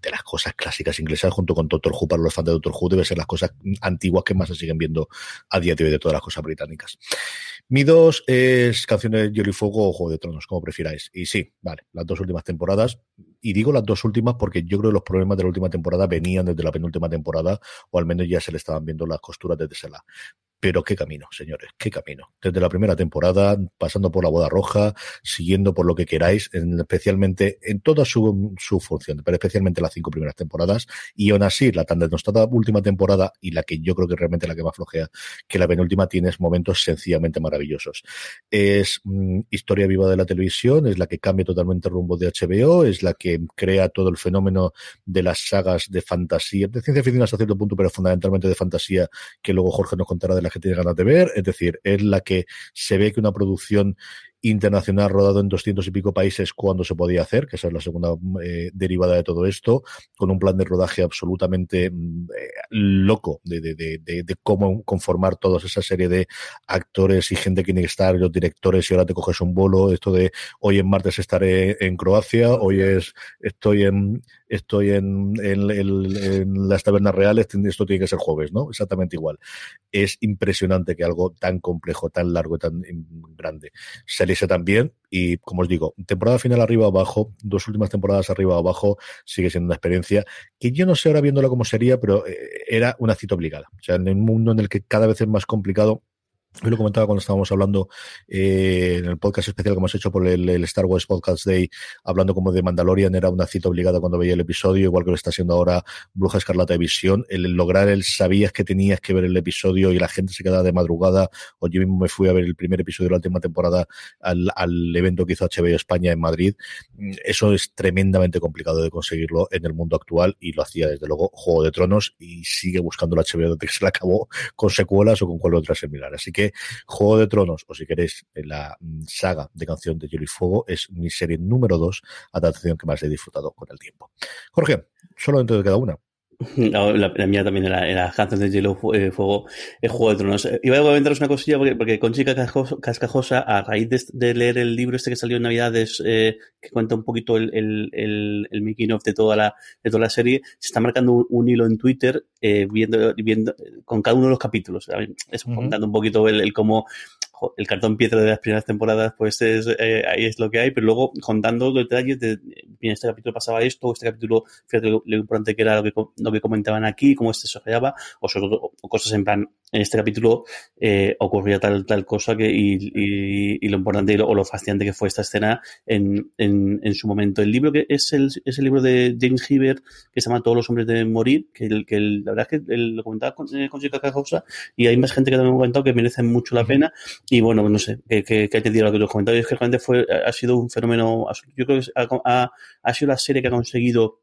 de las cosas clásicas inglesas junto con Doctor Who para los fans de Doctor Who debe ser las cosas antiguas que más se siguen viendo a día de hoy de todas las cosas británicas. Mi dos es canciones de Hielo y Fuego o Juego de Tronos, como prefiráis. Y sí, vale, las dos últimas temporadas. Y digo las dos últimas porque yo creo que los problemas de la última temporada venían desde la penúltima temporada, o al menos ya se le estaban viendo las costuras desde esa. Pero qué camino, señores, qué camino. Desde la primera temporada, pasando por la boda roja, siguiendo por lo que queráis, especialmente en toda su, su, función, pero especialmente las cinco primeras temporadas. Y aún así, la tan denostada última temporada y la que yo creo que realmente la que más flojea, que la penúltima tienes momentos sencillamente maravillosos. Es mm, historia viva de la televisión, es la que cambia totalmente el rumbo de HBO, es la que crea todo el fenómeno de las sagas de fantasía, de ciencia ficción hasta cierto punto, pero fundamentalmente de fantasía, que luego Jorge nos contará de la que tiene ganas de ver, es decir, es la que se ve que una producción internacional rodado en doscientos y pico países cuando se podía hacer, que esa es la segunda eh, derivada de todo esto, con un plan de rodaje absolutamente mm, eh, loco de, de, de, de, cómo conformar toda esa serie de actores y gente que tiene que estar, los directores, y ahora te coges un bolo, esto de hoy en martes estaré en Croacia, hoy es estoy en estoy en, en, en, en las tabernas reales, esto tiene que ser jueves, ¿no? Exactamente igual. Es impresionante que algo tan complejo, tan largo, tan grande se también. Y como os digo, temporada final arriba abajo, dos últimas temporadas arriba abajo, sigue siendo una experiencia que yo no sé ahora viéndola como sería, pero eh, era una cita obligada. O sea, en un mundo en el que cada vez es más complicado Hoy lo comentaba cuando estábamos hablando eh, en el podcast especial que hemos hecho por el, Star Wars Podcast Day, hablando como de Mandalorian, era una cita obligada cuando veía el episodio, igual que lo está haciendo ahora Bruja Escarlata de Visión. El, lograr el sabías que tenías que ver el episodio y la gente se quedaba de madrugada, o yo mismo me fui a ver el primer episodio de la última temporada al, al evento que hizo HBO España en Madrid. Eso es tremendamente complicado de conseguirlo en el mundo actual y lo hacía desde luego Juego de Tronos y sigue buscando la HBO desde que se la acabó con secuelas o con cualquier otra similar. Así que Juego de Tronos, o si queréis, la mm, saga de canción de Hielo Fuego, es mi serie número dos, adaptación que más he disfrutado con el tiempo. Jorge, solo dentro de cada una. No, la, la, mía también era, era Canción de Hielo eh, Fuego, el Juego de Tronos. Iba a comentaros una cosilla porque, porque con Chica Cascajosa, a raíz de, de, leer el libro este que salió en Navidades, eh, que cuenta un poquito el, el, el, el making of de toda la, de toda la serie, se está marcando un, un hilo en Twitter eh, viendo, viendo con cada uno de los capítulos. Es uh -huh. contando un poquito el, el cómo el cartón piedra de las primeras temporadas, pues es, eh, ahí es lo que hay, pero luego contando los detalles de, bien, este capítulo pasaba esto, este capítulo, fíjate lo, importante que era lo que, comentaban aquí, cómo se desarrollaba, o, o, o, cosas en plan, en este capítulo eh, ocurría tal, tal cosa que, y, y, y lo importante y lo, o lo fascinante que fue esta escena en, en, en, su momento. El libro que es el, es el libro de James Hibbert, que se llama Todos los hombres deben morir, que, el, que el, la verdad es que el, lo comentaba con, eh, con Chica Causa, y hay más gente que también ha comentado que merecen mucho la pena, y bueno, no sé, que, que, que hay que decir lo que los comentarios, que realmente fue, ha sido un fenómeno, yo creo que ha, ha, ha sido la serie que ha conseguido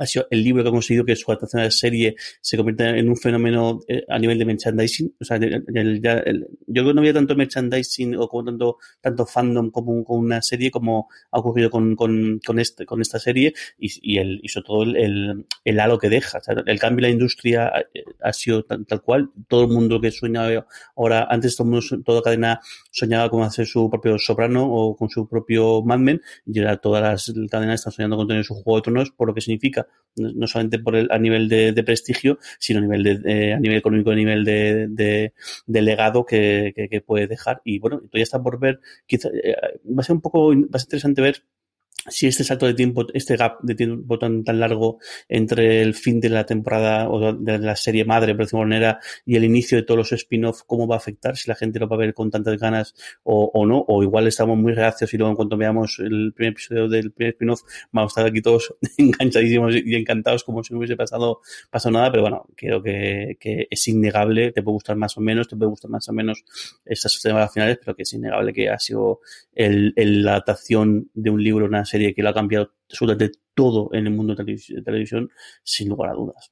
ha sido el libro que ha conseguido que su adaptación a la serie se convierta en un fenómeno eh, a nivel de merchandising. O sea, el, el, el, yo creo que no había tanto merchandising o como tanto, tanto fandom como con una serie como ha ocurrido con, con, con, este, con esta serie y, y, el, y sobre todo el, el, halo que deja. El cambio en la industria ha, ha sido tal, tal, cual. Todo el mundo que sueña ahora, antes todo el mundo, toda cadena soñaba con hacer su propio Soprano o con su propio Mad Men y ahora todas las cadenas están soñando con tener su Juego de Tronos por lo que significa no solamente por el, a nivel de, prestigio, sino a nivel, de, a nivel económico, a nivel de, de, legado que, que, que, puede dejar. Y bueno, todavía está por ver, quizá, eh, va a ser un poco, va a ser interesante ver si este salto de tiempo, este gap de tiempo tan, tan largo entre el fin de la temporada o de la serie madre, por decirlo manera, y el inicio de todos los spin-off, cómo va a afectar, si la gente lo va a ver con tantas ganas o, no, o igual estamos muy reacios y luego en cuanto veamos el primer episodio del primer spin-off, vamos a estar aquí todos enganchadísimos y encantados como si no hubiese pasado, pasado nada, pero bueno, creo que, es innegable, te puede gustar más o menos, te puede gustar más o menos estas temporadas finales, pero que es innegable que ha sido el, la adaptación de un libro, una serie serie que lo ha cambiado absolutamente todo en el mundo de televisión, sin lugar a dudas.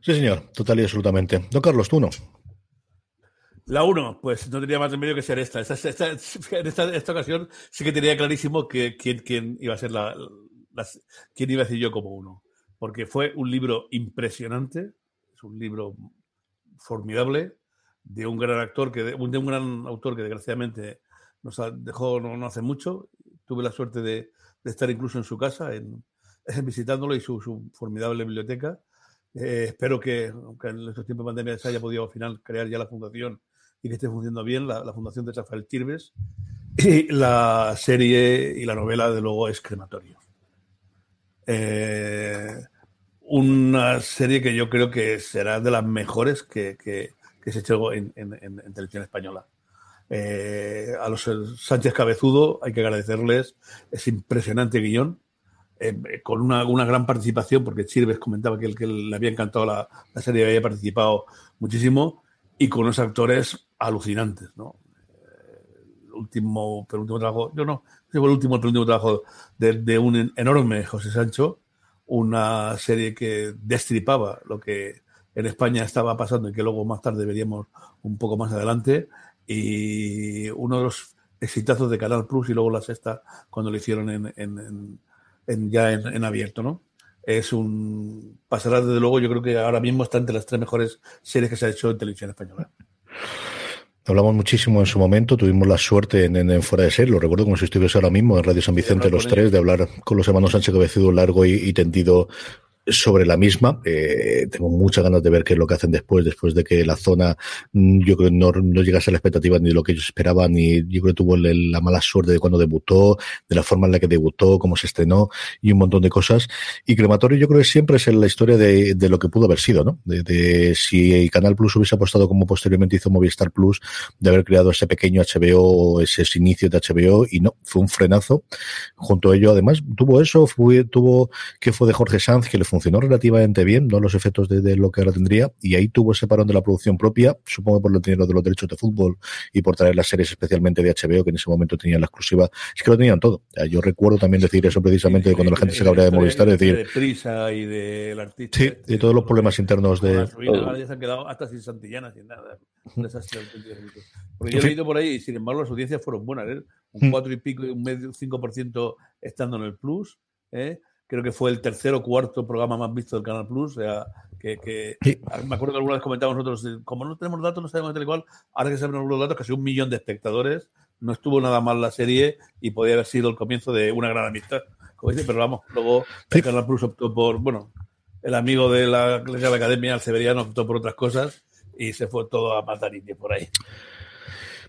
Sí, señor, total y absolutamente. Don Carlos, tú no. La 1, pues no tenía más remedio que ser esta. Esta, en esta, ocasión sí que tenía clarísimo que quién, quién iba a ser la, quién iba a decir yo como uno. Porque fue un libro impresionante, es un libro formidable de un gran actor que de un gran autor que desgraciadamente nos dejó no, hace mucho. Tuve la suerte de, estar incluso en su casa, en, visitándolo y su, formidable biblioteca. Eh, espero que, aunque en estos tiempos de pandemia se haya podido al final crear ya la fundación y que esté funcionando bien, la, fundación de Rafael Tirves. Y la serie y la novela, de luego, es Crematorio. Eh, una serie que yo creo que será de las mejores que, se echó en, televisión española. Eh, a los Sánchez Cabezudo hay que agradecerles, es impresionante guion, eh, con una, gran participación, porque Chirves comentaba que, el, que le había encantado la, la serie, había participado muchísimo, y con unos actores alucinantes, ¿no? El último, trabajo, yo no, el último, trabajo de, un enorme José Sancho, una serie que destripaba lo que en España estaba pasando y que luego más tarde veríamos un poco más adelante, y uno de los exitazos de Canal Plus y luego la sexta cuando lo hicieron en, en, en ya en, abierto, ¿no? es un pasará desde luego yo creo que ahora mismo está entre las tres mejores series que se ha hecho en televisión española Hablamos muchísimo en su momento, tuvimos la suerte en, en, Fuera de Ser, lo recuerdo como si estuviese ahora mismo en Radio San Vicente los tres, de hablar con los hermanos Sánchez Cabecido largo y tendido sobre la misma. Eh, tengo muchas ganas de ver qué es lo que hacen después, después de que la zona, mm, yo creo, no, no llegase a la expectativa ni de lo que ellos esperaban, y yo creo que tuvo la mala suerte de cuando debutó, de la forma en la que debutó, cómo se estrenó y un montón de cosas. Y Crematorio yo creo que siempre es la historia de, de lo que pudo haber sido, ¿no? De, de, si Canal Plus hubiese apostado como posteriormente hizo Movistar Plus, de haber creado ese pequeño HBO, ese, inicio de HBO, y no, fue un frenazo. Junto a ello, además, tuvo eso, fue, tuvo que fue de Jorge Sanz, que le fue funcionó relativamente bien, no los efectos de, lo que ahora tendría, y ahí tuvo ese parón de la producción propia, supongo por lo dinero de los derechos de fútbol y por traer las series especialmente de HBO, que en ese momento tenían la exclusiva, es que lo tenían todo. Yo recuerdo también decir eso precisamente de cuando la gente se cabrea de Movistar, decir... De prisa y del artista. Sí, y todos los problemas internos de... ya se han quedado hasta sin Santillana, sin nada. Porque yo he leído por ahí, y sin embargo las audiencias fueron buenas, ¿eh? un 4 y pico y un medio, 5% estando en el plus, ¿eh? Creo que fue el tercer o cuarto programa más visto del Canal Plus. O sea, que, me acuerdo que alguna vez comentábamos nosotros, como no tenemos datos, no sabemos tal igual, ahora que sabemos los datos, casi un millón de espectadores, no estuvo nada mal la serie y podía haber sido el comienzo de una gran amistad. Como dice, pero vamos, luego el Canal Plus optó por, bueno, el amigo de la, de la Academia, el Severiano, optó por otras cosas y se fue todo a matar indios por ahí.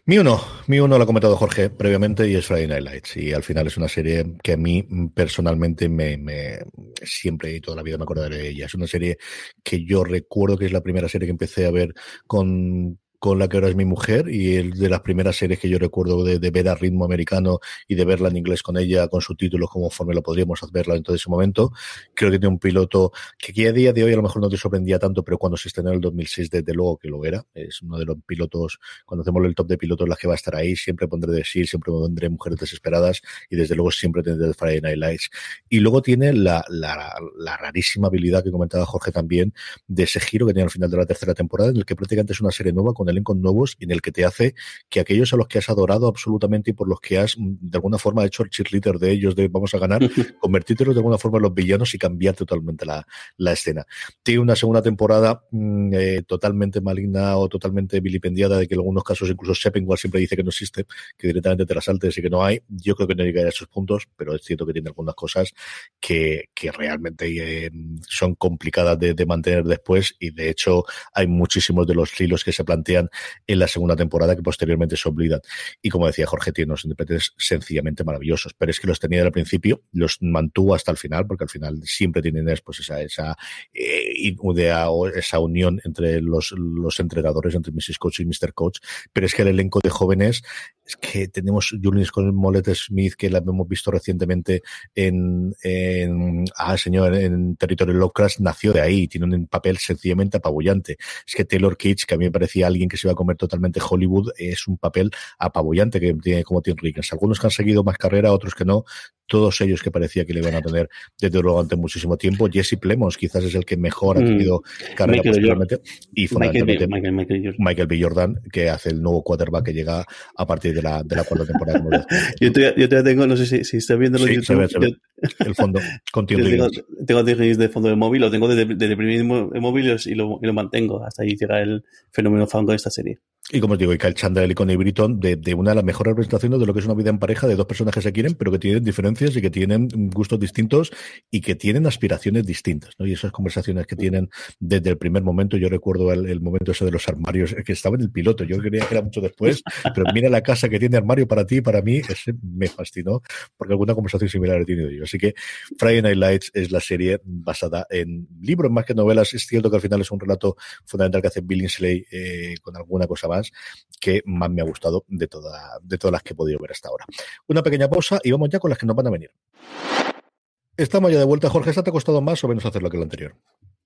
Mi uno, mi uno lo ha comentado Jorge previamente y es Friday Night Lights. Y al final es una serie que a mí personalmente me, me siempre y toda la vida me acordaré de ella. Es una serie que yo recuerdo que es la primera serie que empecé a ver con con la que ahora es mi mujer y el de las primeras series que yo recuerdo de, ver a ritmo americano y de verla en inglés con ella, con subtítulos, conforme lo podríamos verla en todo ese momento. Creo que tiene un piloto que a día de hoy a lo mejor no te sorprendía tanto, pero cuando se estrenó en el 2006, desde luego que lo era. Es uno de los pilotos, cuando hacemos el top de pilotos, la que va a estar ahí. Siempre pondré de sí, siempre pondré Mujeres Desesperadas y desde luego siempre tendré Friday Night Lights. Y luego tiene la, la, la rarísima habilidad que comentaba Jorge también de ese giro que tiene al final de la tercera temporada, en el que prácticamente es una serie nueva con con nuevos en el que te hace que aquellos a los que has adorado absolutamente y por los que has mm, de alguna forma hecho el cheerleader de ellos de vamos a ganar, convertírtelos de alguna forma en los villanos y cambiar totalmente la, la escena. Tiene una segunda temporada mm, eh, totalmente maligna o totalmente vilipendiada de que en algunos casos incluso igual siempre dice que no existe, que directamente te la saltes y que no hay. Yo creo que no llega a esos puntos, pero es cierto que tiene algunas cosas que, que realmente eh, son complicadas de, de mantener después y de hecho hay muchísimos de los hilos que se plantean en la segunda temporada que posteriormente se olvidan. Y como decía Jorge, tiene unos intérpretes sencillamente maravillosos, pero es que los tenía al principio, los mantuvo hasta el final, porque al final siempre tienen pues esa, esa eh, idea o esa unión entre los, los entrenadores, entre Mrs. Coach y Mr. Coach, pero es que el elenco de jóvenes, es que tenemos Julius con Molet Smith, que la hemos visto recientemente en, en ah, señor, en Territorio Lovecraft, nació de ahí, tiene un papel sencillamente apabullante. Es que Taylor Kitsch, que a mí me parecía alguien que se iba a comer totalmente Hollywood, es un papel apabullante que tiene como Tim Rickens. Algunos que han seguido más carrera, otros que no. Todos ellos que parecía que le iban a tener desde luego durante muchísimo tiempo. Jesse Plemons quizás es el que mejor ha tenido carrera posteriormente. Y fundamentalmente Michael, Michael, Michael, Michael B. Jordan, que hace el nuevo quarterback que llega a partir de la, de la cuarta temporada. yo, todavía, yo todavía tengo, no sé si, si estás viendo Sí, YouTube. se ve, se ve. yo- El fondo con Tim yo tengo, tengo de fondo de móvil, lo tengo desde, desde el primer móvil y lo- y lo, mantengo. Hasta ahí llega el fenómeno fan con esta serie. Y como os digo, y Kyle Chandler y Connie Britton, de, de una de las mejores representaciones de lo que es una vida en pareja de dos personas que se quieren, pero que tienen y que tienen gustos distintos y que tienen aspiraciones distintas, ¿no? Y esas conversaciones que tienen desde el primer momento, yo recuerdo el, el momento ese de los armarios, que estaba en el piloto, yo creía que era mucho después, pero mira la casa que tiene armario para ti y para mí, ese me fascinó, porque alguna conversación similar he tenido yo. Así que Friday Night Lights es la serie basada en libros más que novelas. Es cierto que al final es un relato fundamental que hace Billingsley eh, con alguna cosa más que más me ha gustado de, toda, de todas las que he podido ver hasta ahora. Una pequeña pausa y vamos ya con las que nos van a venir. Estamos ya de vuelta, Jorge. ¿Esta te ha costado más o menos hacerlo que el anterior?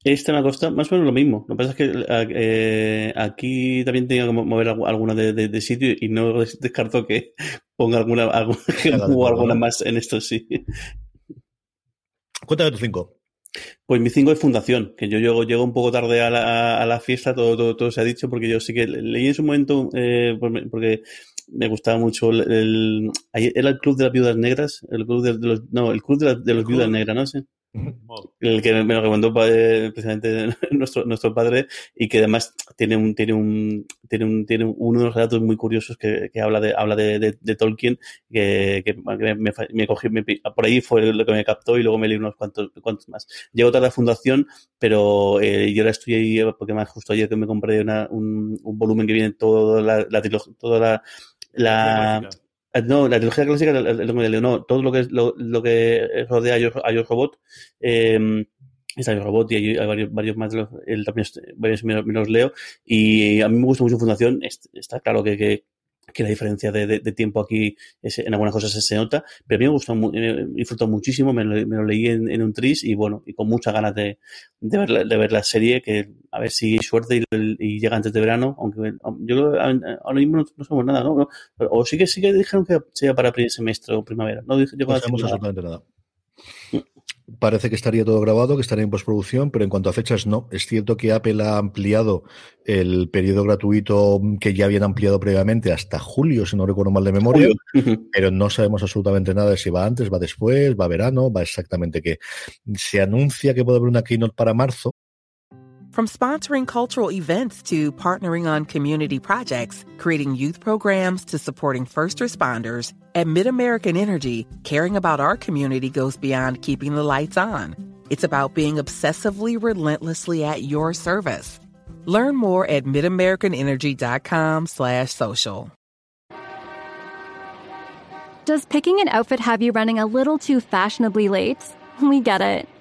Este me ha costado más o menos lo mismo. Lo que pasa es que eh, aquí también tenía que mo- mover algu- alguna de, de- de sitio y no des- descarto que ponga alguna, alguna, todo, alguna más en esto, sí. Cuéntame tu cinco. Pues mi 5 es Fundación, que yo llego, llego un poco tarde a la, a la fiesta, todo, todo, todo se ha dicho, porque yo sí que le- leí en su momento, eh, por- porque me gustaba mucho el, el- era el Club de las Viudas Negras, el Club de, de los, no, el Club de, las- de los Viudas Negras, ¿no? Sí. el que me lo recomendó eh, precisamente nuestro, nuestro padre y que además tiene un tiene un tiene un tiene uno de los relatos muy curiosos que, que habla de habla de, de, de Tolkien que, que me, me, me cogí me por ahí fue lo que me captó y luego me leí unos cuantos cuantos más llego tarde a la fundación pero eh, yo ahora estoy ahí porque más justo ayer que me compré una, un, un volumen que viene toda la, la toda la la, eh, No, la trilogía clásica, no, todo lo que es lo, lo que rodea a Yo, a Yo Robot, eh, está Yo Robot y hay, hay varios, varios más de los, él también varios me, me los leo y a mí me gusta mucho Fundación, es- está claro que, que, que la diferencia de, de- de tiempo aquí es- en algunas cosas se, nota, pero a mí me gustó, mu- eh, disfrutó muchísimo, me lo, me lo leí en, en un tris y bueno, y con muchas ganas de, de, ver, la, de ver la serie, que a ver si hay suerte y, y llega antes de verano, aunque yo creo que ahora mismo no, no sabemos nada, ¿no? ¿no? O sí que sí que dijeron que sería para primer semestre o primavera. No yo sabemos absolutamente nada. Parece que estaría todo grabado, que estaría en postproducción, pero en cuanto a fechas, no. Es cierto que Apple ha ampliado el periodo gratuito que ya habían ampliado previamente hasta julio, si no recuerdo mal de memoria, pero no sabemos absolutamente nada de si va antes, va después, va verano, va exactamente qué. Se anuncia que puede haber una keynote para marzo, From sponsoring cultural events to partnering on community projects, creating youth programs to supporting first responders, at MidAmerican Energy, caring about our community goes beyond keeping the lights on. It's about being obsessively relentlessly at your service. Learn more at midamericanenergy.com slash social. Does picking an outfit have you running a little too fashionably late? We get it.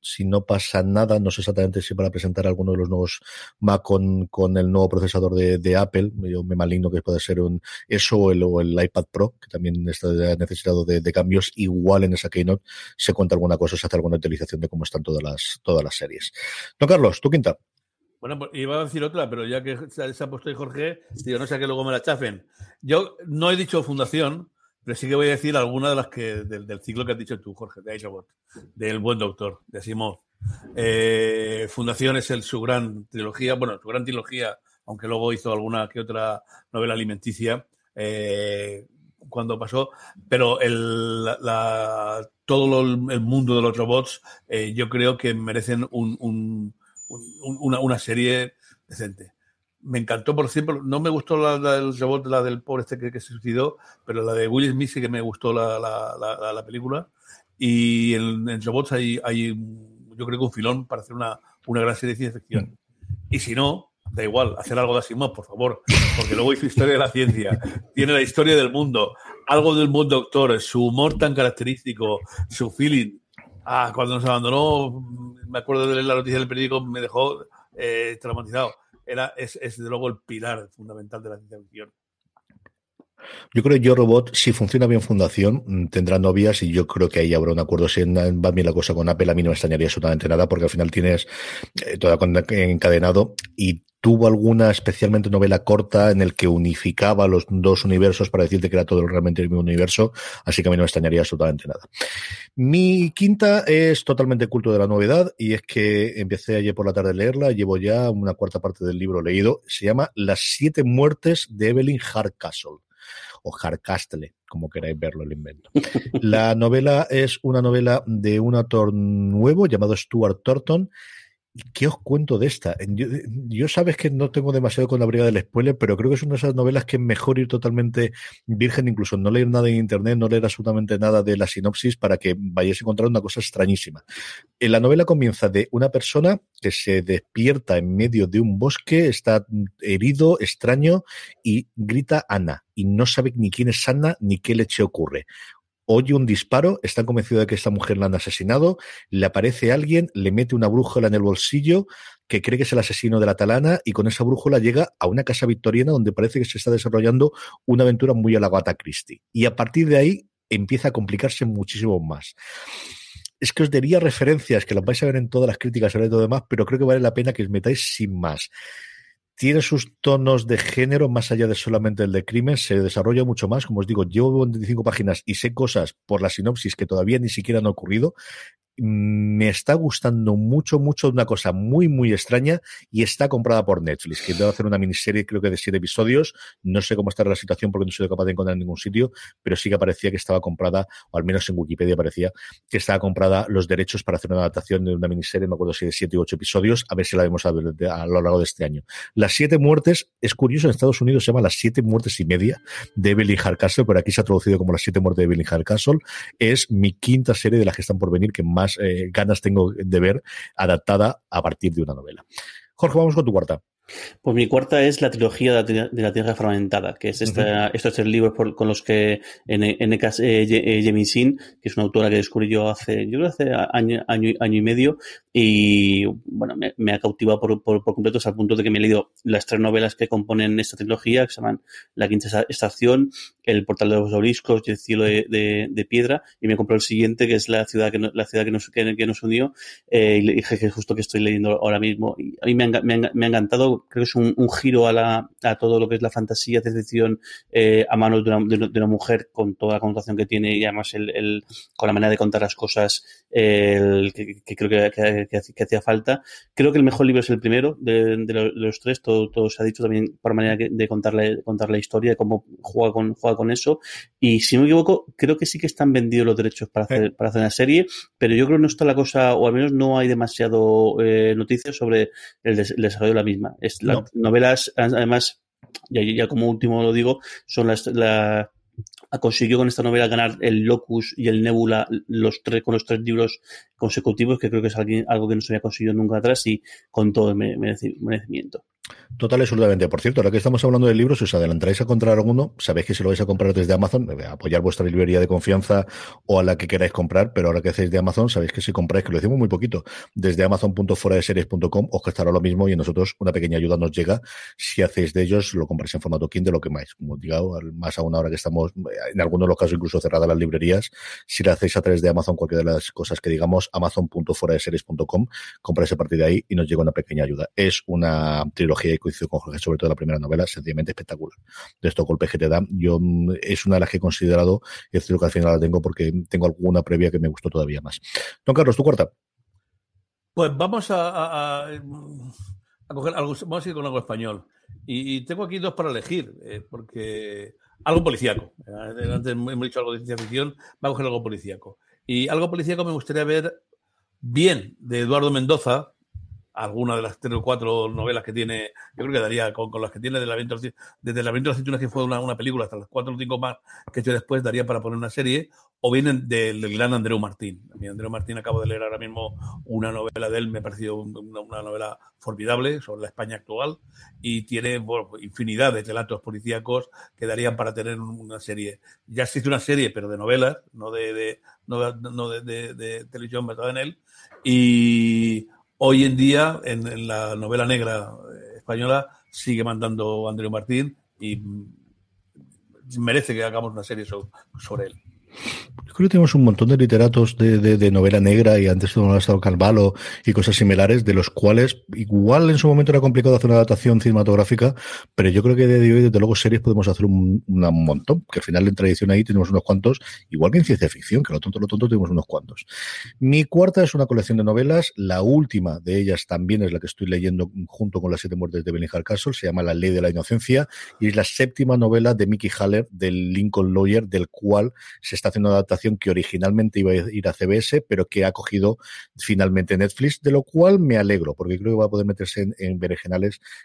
Si no pasa nada, no sé exactamente si para presentar alguno de los nuevos Mac con, el nuevo procesador de, Apple, yo me maligno que puede ser un eso o el, iPad Pro, que también está necesitado de, cambios, igual en esa keynote se cuenta alguna cosa, se hace alguna utilización de cómo están todas las, todas las series. Don Carlos, tu quinta. Bueno, pues iba a decir otra, pero ya que se ha puesto ahí Jorge, digo, no sé que luego me la chafen. Yo no he dicho fundación, pero sí que voy a decir alguna de las que del, ciclo que has dicho tú, Jorge, de Aishabot, del Buen Doctor, de Asimov. Eh, Fundación es el, su gran trilogía, bueno, su gran trilogía, aunque luego hizo alguna que otra novela alimenticia eh, cuando pasó, pero el, la, todo lo, el mundo de los robots eh, yo creo que merecen un, un, un, una, una serie decente me encantó, por ejemplo, no me gustó la, la del robot, la del pobre este que, que, se suicidó, pero la de Will Smith sí que me gustó la, la, la, la película. Y en, en robots hay, hay, yo creo que un filón para hacer una, una gran serie de ciencia ficción. Y si no, da igual, hacer algo de Asimov, por favor, porque luego hizo historia de la ciencia, tiene la historia del mundo, algo del mundo doctor, su humor tan característico, su feeling. Ah, cuando nos abandonó, me acuerdo de la noticia del periódico, me dejó eh, traumatizado era, es, es de luego el pilar fundamental de la ciencia. Yo creo que Yo Robot, si funciona bien Fundación, mm, tendrá novias y yo creo que ahí habrá un acuerdo. Si va bien la cosa con Apple, a mí no me extrañaría absolutamente nada porque al final tienes eh, todo encadenado y tuvo alguna especialmente novela corta en el que unificaba los dos universos para decirte que era todo realmente el mismo universo, así que a mí no me extrañaría absolutamente nada. Mi quinta es totalmente culto de la novedad y es que empecé ayer por la tarde a leerla, llevo ya una cuarta parte del libro leído, se llama Las siete muertes de Evelyn Hardcastle o Hardcastle, como queráis verlo el invento. La novela es una novela de un autor nuevo llamado Stuart Thornton ¿Qué os cuento de esta? Yo, sabes que no tengo demasiado con la briga del spoiler, pero creo que es una de esas novelas que es mejor ir totalmente virgen, incluso no leer nada en internet, no leer absolutamente nada de la sinopsis para que vayáis a encontrar una cosa extrañísima. En la novela comienza de una persona que se despierta en medio de un bosque, está herido, extraño, y grita Ana, y no sabe ni quién es Ana ni qué leche ocurre oye un disparo, está convencido de que esta mujer la han asesinado, le aparece alguien, le mete una brújula en el bolsillo que cree que es el asesino de la talana y con esa brújula llega a una casa victoriana donde parece que se está desarrollando una aventura muy a la Gata Christie. Y a partir de ahí empieza a complicarse muchísimo más. Es que os daría referencias que las vais a ver en todas las críticas y todo demás, pero creo que vale la pena que os metáis sin más tiene sus tonos de género más allá de solamente el de crimen, se desarrolla mucho más. Como os digo, llevo 25 páginas y sé cosas por la sinopsis que todavía ni siquiera han ocurrido me está gustando mucho, mucho una cosa muy, muy extraña y está comprada por Netflix, que a hacer una miniserie creo que de siete episodios. No sé cómo está la situación porque no soy capaz de encontrar en ningún sitio, pero sí que parecía que estaba comprada, o al menos en Wikipedia parecía que estaba comprada los derechos para hacer una adaptación de una miniserie, me acuerdo si de siete u ocho episodios, a ver si la vemos a, a, lo largo de este año. Las siete muertes, es curioso, en Estados Unidos se llama Las siete muertes y media de Evelyn Hardcastle, pero aquí se ha traducido como Las siete muertes de Evelyn Hardcastle. Es mi quinta serie de las que están por venir que más eh, ganas tengo de ver adaptada a partir de una novela. Jorge, vamos con tu cuarta. Pues mi cuarta es la trilogía de la Tierra Fragmentada, que es esta, estos tres libros con los que N.K. Eh, Jemisin, que es una autora que descubrí yo hace, yo creo hace año, año, año y medio, y bueno, me, ha cautivado por, por, completo hasta el punto de que me he leído las tres novelas que componen esta trilogía, que se llaman La Quinta Estación, El Portal de los Obeliscos y El Cielo de, Piedra, y me compró el siguiente, que es La Ciudad que, la ciudad que, nos, que, nos unió, eh, y dije que justo que estoy leyendo ahora mismo. Y a mí me ha, me ha encantado creo que es un, giro a, la, a todo lo que es la fantasía de ficción eh, a manos de una, de, una, mujer con toda la connotación que tiene y además el, el con la manera de contar las cosas el, que, creo que, que, hacía falta. Creo que el mejor libro es el primero de, los tres, todo, todo, se ha dicho también por manera de contar la, contar la historia, cómo juega con, juega con eso. Y si no me equivoco, creo que sí que están vendidos los derechos para hacer, para hacer una serie, pero yo creo que no está la cosa, o al menos no hay demasiado eh, noticias sobre el, desarrollo de la misma. Es las novelas, además, ya, ya como último lo digo, son las, la, consiguió con esta novela ganar el Locus y el Nebula los tres, con los tres libros consecutivos, que creo que es algo que no se había conseguido nunca atrás y con todo el merecimiento. Total, absolutamente. Por cierto, ahora que estamos hablando de libros, si os adelantáis a comprar alguno, sabéis que si lo vais a comprar desde Amazon, apoyar vuestra librería de confianza o a la que queráis comprar, pero ahora que hacéis de Amazon, sabéis que si compráis, que lo decimos muy poquito, desde amazon.foradeseries.com os costará lo mismo y a nosotros una pequeña ayuda nos llega si hacéis de ellos, lo compráis en formato Kindle, lo que más. Como digo, más aún ahora que estamos, eh, en algunos de los casos incluso cerradas las librerías, si lo hacéis a través de Amazon, cualquiera de las cosas que digamos, amazon.foradeseries.com, compráis a partir de ahí y nos llega una pequeña ayuda. Es una trilogía y con Jorge, sobre todo la primera novela, sencillamente espectacular. De estos golpes que te dan, yo mm, es una de las que he considerado, y es que al final la tengo porque tengo alguna previa que me gustó todavía más. Don Carlos, tu cuarta. Pues vamos a, a, coger algo, vamos a ir con algo español. Y, tengo aquí dos para elegir, eh, porque algo policíaco. Antes hemos dicho algo de ciencia ficción, vamos a coger algo policíaco. Y algo policíaco me gustaría ver bien de Eduardo Mendoza, alguna de las tres o cuatro novelas que tiene, yo creo que daría con, las que tiene del desde el laberinto de las que fue una, película hasta las cuatro o cinco más que yo después daría para poner una serie, o vienen del, gran Andreu Martín. A mí Andreu Martín acabo de leer ahora mismo una novela de él, me ha parecido una, novela formidable sobre la España actual y tiene infinidad de relatos policíacos que darían para tener una serie. Ya existe una serie, pero de novelas, no de, de no, no de, de, de televisión basada en él. Y hoy en día en, la novela negra eh, española sigue mandando Andreu Martín y merece que hagamos una serie sobre él. Yo creo que tenemos un montón de literatos de, novela negra y antes hemos estado Calvalo y cosas similares, de los cuales igual en su momento era complicado hacer una adaptación cinematográfica, pero yo creo que de hoy, desde luego, series podemos hacer un, montón, que al final en tradición ahí tenemos unos cuantos, igual que en ciencia ficción, que lo tonto, lo tonto tenemos unos cuantos. Mi cuarta es una colección de novelas, la última de ellas también es la que estoy leyendo junto con las siete muertes de Bellingham Castle, se llama La ley de la inocencia, y es la séptima novela de Mickey Haller, del Lincoln Lawyer, del cual se está haciendo una adaptación que originalmente iba a ir a CBS, pero que ha cogido finalmente Netflix, de lo cual me alegro, porque creo que va a poder meterse en, en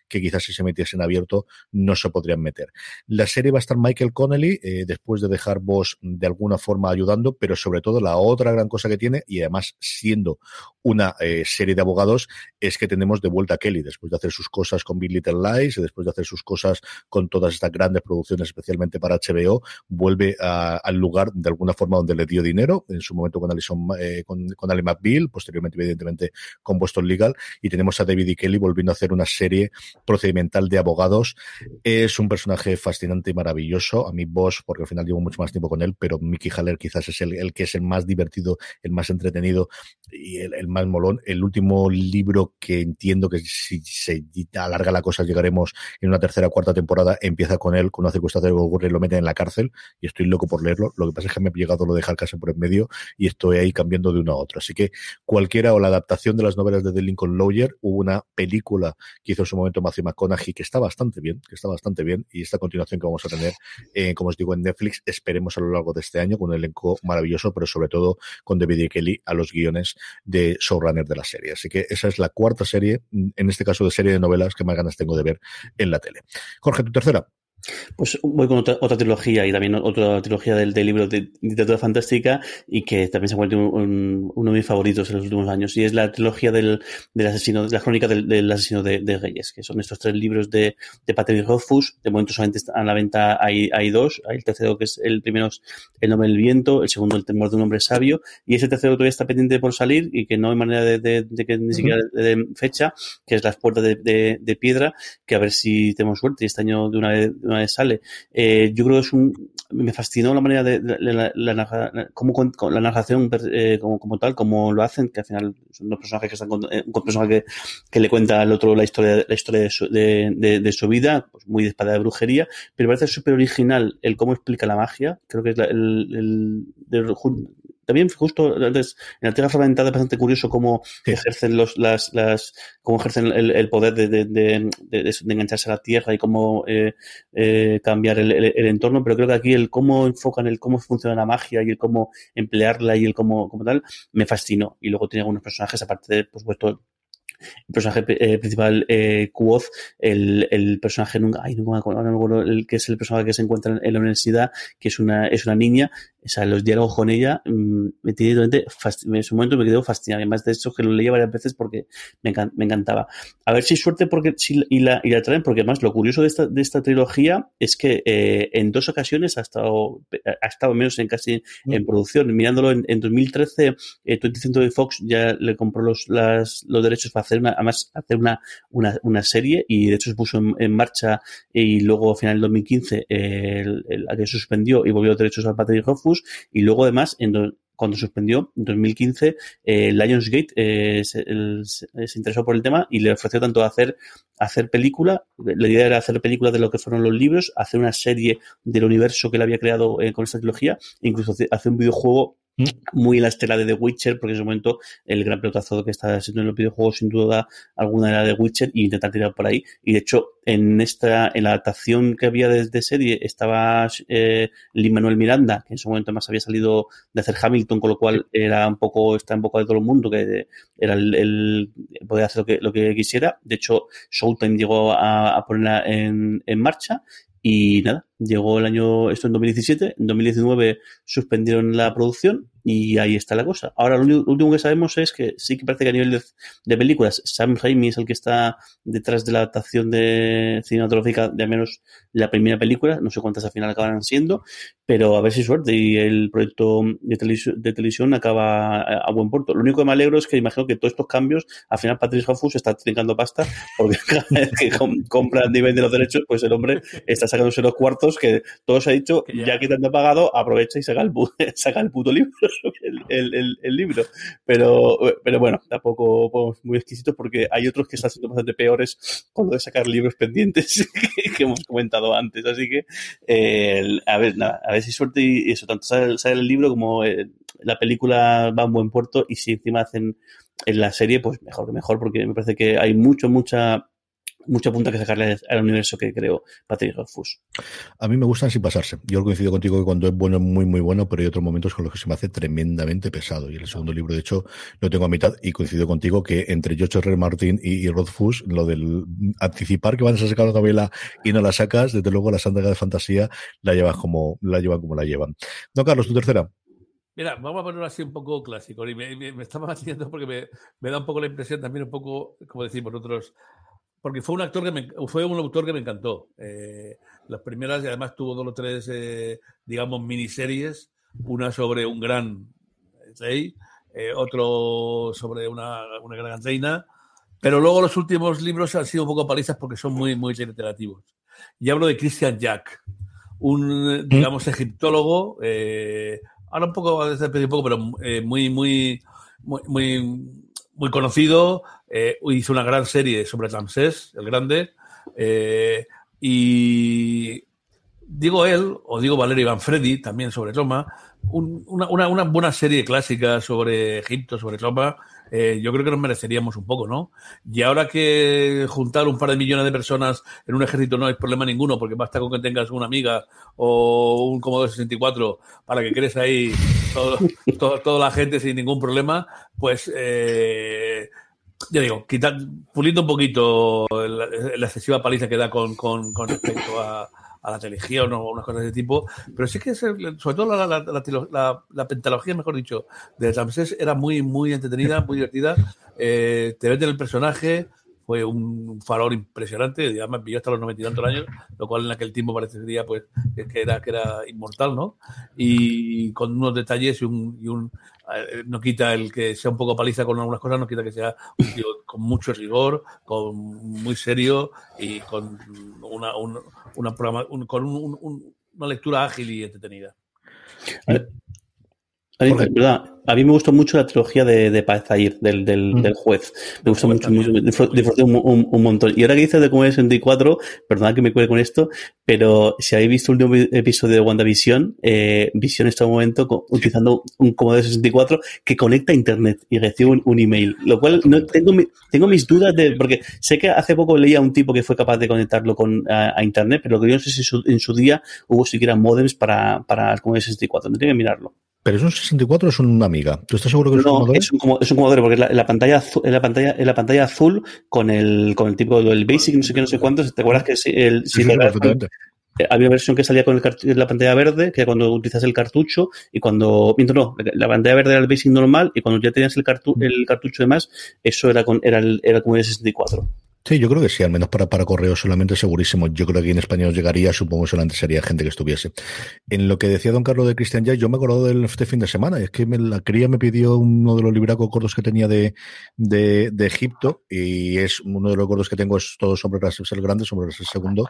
que quizás si se metiesen abierto no se podrían meter. La serie va a estar Michael Connelly, eh, después de dejar vos de alguna forma ayudando, pero sobre todo la otra gran cosa que tiene, y además siendo una eh, serie de abogados, es que tenemos de vuelta a Kelly, después de hacer sus cosas con Big Little Lies, y después de hacer sus cosas con todas estas grandes producciones, especialmente para HBO, vuelve al lugar de alguna forma donde le dio dinero, en su momento con Alison, eh, con, con Ali McBeal, posteriormente, evidentemente, con Boston Legal, y tenemos a David y Kelly volviendo a hacer una serie procedimental de abogados. Es un personaje fascinante y maravilloso. A mí, Bosch, porque al final llevo mucho más tiempo con él, pero Mickey Haller quizás es el, que es el más divertido, el más entretenido y el, más molón. El último libro que entiendo que si se alarga la cosa llegaremos en una tercera o cuarta temporada, empieza con él, con una circunstancia que ocurre y lo meten en la cárcel, y estoy loco por leerlo. Lo que pasa es me ha llegado lo de casi por en medio y estoy ahí cambiando de uno a otro. Así que cualquiera o la adaptación de las novelas de The Lincoln Lawyer, hubo una película que hizo en su momento Matthew McConaughey que está bastante bien, que está bastante bien y esta continuación que vamos a tener, eh, como os digo, en Netflix, esperemos a lo largo de este año con un elenco maravilloso, pero sobre todo con David y Kelly a los guiones de showrunner de la serie. Así que esa es la cuarta serie, en este caso de serie de novelas que más ganas tengo de ver en la tele. Jorge, tu tercera. Pues voy con otra, otra trilogía y también otra trilogía del, del, libro de literatura fantástica y que también se ha vuelto uno de mis favoritos en los últimos años y es la trilogía del, del asesino, la crónica del, asesino de, de, Reyes, que son estos tres libros de, de Patrick Rothfuss. De momento solamente a la venta hay, hay dos. Hay el tercero que es el primero es El nombre del viento, el segundo El temor de un hombre sabio y ese tercero todavía está pendiente por salir y que no hay manera de, de que ni siquiera de fecha, que es Las puertas de, de, piedra, que a ver si tenemos suerte y este año de una vez sale. Eh, yo creo que es un, me fascinó la manera de, la, la, la narración eh, como, tal, como lo hacen, que al final son dos personajes que están con, eh, un personaje que, le cuenta al otro la historia, la historia de su, de, su vida, pues muy de espada de brujería, pero parece súper original el cómo explica la magia. Creo que es el, el, también justo antes, en la Tierra Fragmentada es bastante curioso cómo ejercen los, las, las, cómo ejercen el, el poder de, de, de, de, engancharse a la Tierra y cómo eh, eh, cambiar el, el, entorno, pero creo que aquí el cómo enfocan el cómo funciona la magia y el cómo emplearla y el cómo, como tal, me fascinó. Y luego tiene algunos personajes, aparte de, por supuesto, el personaje eh, principal, eh, el, el, personaje nunca, ay, nunca me acuerdo, el que es el personaje que se encuentra en la universidad, que es una, es una niña, o sea, los diálogos con ella, mm, me en su momento me quedó fascinado, además de eso que lo leía varias veces porque me, me encantaba. A ver si suerte porque, si, y, la, y la traen, porque además lo curioso de esta, de esta trilogía es que eh, en dos ocasiones ha estado, ha estado menos en casi en mm. producción, mirándolo en, en 2013, eh, 20 Century Fox ya le compró los, las, los derechos para hacer una, además hacer una, una, una serie y de hecho se puso en, marcha y luego a final del 2015 el, el, que suspendió y volvió los derechos al Patrick Y luego además cuando suspendió en 2015 eh, Lionsgate eh, se, interesó por el tema y le ofreció tanto hacer hacer película la idea era hacer película de lo que fueron los libros hacer una serie del universo que él había creado eh, con esta trilogía incluso hacer un videojuego. Muy en la estela de The Witcher, porque en ese momento el gran pelotazo que está haciendo en los videojuegos sin duda alguna era The Witcher y intentar tirar por ahí. Y de hecho, en esta, en la adaptación que había de, serie estaba eh, Lin Manuel Miranda, que en ese momento más había salido de hacer Hamilton, con lo cual era un poco, está en boca de todo el mundo, que era el, el poder hacer lo que, lo que quisiera. De hecho, Showtime llegó a, a ponerla en, en marcha y nada, llegó el año, esto en 2017, en 2019 suspendieron la producción y ahí está la cosa. Ahora, lo último que sabemos es que sí que parece que a nivel de, películas, Sam Raimi es el que está detrás de la adaptación de cinematográfica de al menos la primera película, no sé cuántas al final acabarán siendo, pero a ver si suerte y el proyecto de, televisión, acaba a, buen puerto. Lo único que me alegro es que imagino que todos estos cambios, al final Patrick Hoffus está trincando pasta, porque cada vez que compra y vende los derechos, pues el hombre está sacándose los cuartos que todos ha dicho, ya que te han pagado, aprovecha y saca el, saca el puto libro, el, el, libro. Pero, pero bueno, tampoco muy exquisitos porque hay otros que están siendo bastante peores con lo de sacar libros pendientes que, hemos comentado antes. Así que, a ver, nada, a ver si suerte y eso, tanto sale, el libro como eh, la película va a un buen puerto y si encima hacen en la serie, pues mejor mejor, porque me parece que hay mucho, mucha mucha punta que sacarle al universo que creó Patrick Rothfuss. A mí me gustan sin pasarse. Yo coincido contigo que cuando es bueno es muy, muy bueno, pero hay otros momentos con los que se me hace tremendamente pesado. Y el segundo libro, de hecho, lo tengo a mitad y coincido contigo que entre George R. Martin y, Rothfuss, lo del anticipar que van a sacar una novela y no la sacas, desde luego la santa de fantasía la llevan como la llevan como la llevan. No, Carlos, tu tercera. Mira, vamos a ponerlo así un poco clásico. Y me, estaba haciendo porque me, me, da un poco la impresión también un poco, como decimos nosotros, porque fue un actor que me, fue un autor que me encantó. Eh, las primeras, y además tuvo dos o tres, eh, digamos, miniseries, una sobre un gran rey, eh, otro sobre una, una, gran reina, pero luego los últimos libros han sido un poco palizas porque son muy, muy reiterativos. Y hablo de Christian Jack, un, ¿Mm? digamos, egiptólogo, ahora un poco, un poco, pero muy, muy, muy, muy muy conocido, eh, hizo una gran serie sobre Ramsés, el Grande, eh, y digo él, o digo Valerio Manfredi, también sobre Roma, una, una, buena serie clásica sobre Egipto, sobre Roma, eh, yo creo que nos mereceríamos un poco, ¿no? Y ahora que juntar un par de millones de personas en un ejército no hay problema ninguno, porque basta con que tengas una amiga o un Commodore 64 para que crees ahí todo, toda la gente sin ningún problema, pues eh, ya digo, quitar, puliendo un poquito la, excesiva paliza que da con, con, con respecto a, a la religión o unas cosas de ese tipo, pero sí que es sobre todo la, la, la, pentalogía, mejor dicho, de Ramsés era muy, muy entretenida, muy divertida. Eh, te vete el personaje, fue un farol impresionante, además vivió hasta los noventa y tantos años, lo cual en aquel tiempo parecería pues que era, que era inmortal, ¿no? Y con unos detalles y un, y un eh, no quita el que sea un poco paliza con algunas cosas, no quita que sea un tío con mucho rigor, con muy serio y con una, una, programa, con una lectura ágil y entretenida. ¿verdad? A mí me gustó mucho la trilogía de, de del, mm. del, juez. Me gustó mucho, mucho disfruté un, un, montón. Y ahora que dices de Comedia 64, perdona que me cuele con esto, pero si habéis visto el último episodio de WandaVision, eh, Vision está en un momento utilizando un Commodore 64 que conecta a Internet y recibe un, email. Lo cual no tengo, tengo mis dudas de, porque sé que hace poco leía a un tipo que fue capaz de conectarlo con, a, Internet, pero lo que yo no sé si en su día hubo siquiera modems para, para el Commodore 64. Tendría que mirarlo. ¿Pero es un 64 o es una amiga? ¿Tú estás seguro que es un Commodore? Es un, es un Commodore, porque la, pantalla azul, la pantalla, en la pantalla azul con el, con el tipo del Basic, no sé qué, no sé cuántos. ¿Te acuerdas que si, el, si eh, había una versión que salía con el la pantalla verde, que era cuando utilizas el cartucho, y cuando, no, la pantalla verde era el Basic normal, y cuando ya tenías el, cartu, el cartucho de más, eso era con, era el, era como el 64. Sí, yo creo que sí, al menos para, para correo solamente segurísimo. Yo creo que en español llegaría, supongo solamente sería gente que estuviese. En lo que decía don Carlos de Cristian Jack, yo me acuerdo de este fin de semana, es que me, la cría me pidió uno de los libracos gordos que tenía de, de, de, Egipto, y es uno de los gordos que tengo es todo sobre es el grande, sobre el segundo,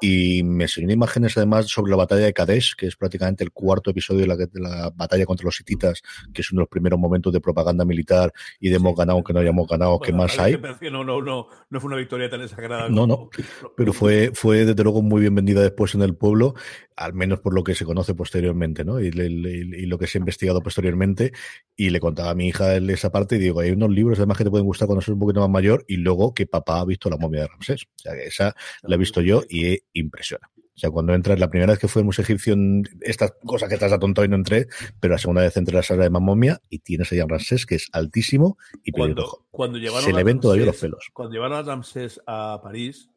y me enseñó imágenes además sobre la batalla de Kadesh, que es prácticamente el cuarto episodio de la, de la batalla contra los hititas, que es uno de los primeros momentos de propaganda militar y de hemos ganado, que no hayamos ganado, ¿qué más hay? No, no, no, no fue una victoria tan exagerada. No, no, pero fue, fue desde luego muy bien vendida después en el pueblo, al menos por lo que se conoce posteriormente, ¿no? Y, lo que se ha investigado posteriormente. Y le contaba a mi hija esa parte y digo, hay unos libros además que te pueden gustar cuando seas un poquito más mayor y luego que papá ha visto la momia de Ramsés. O sea, que esa la he visto yo y impresiona. O sea, cuando entras, la primera vez que fui al Museo Egipcio, estas cosas que estás atontado y no entré, pero la segunda vez entré a la sala de Mamomia y tienes ahí a Ramsés, que es altísimo y cuando, cuando llevaron Se le ven todavía los pelos. Cuando llevaron a Ramsés a París,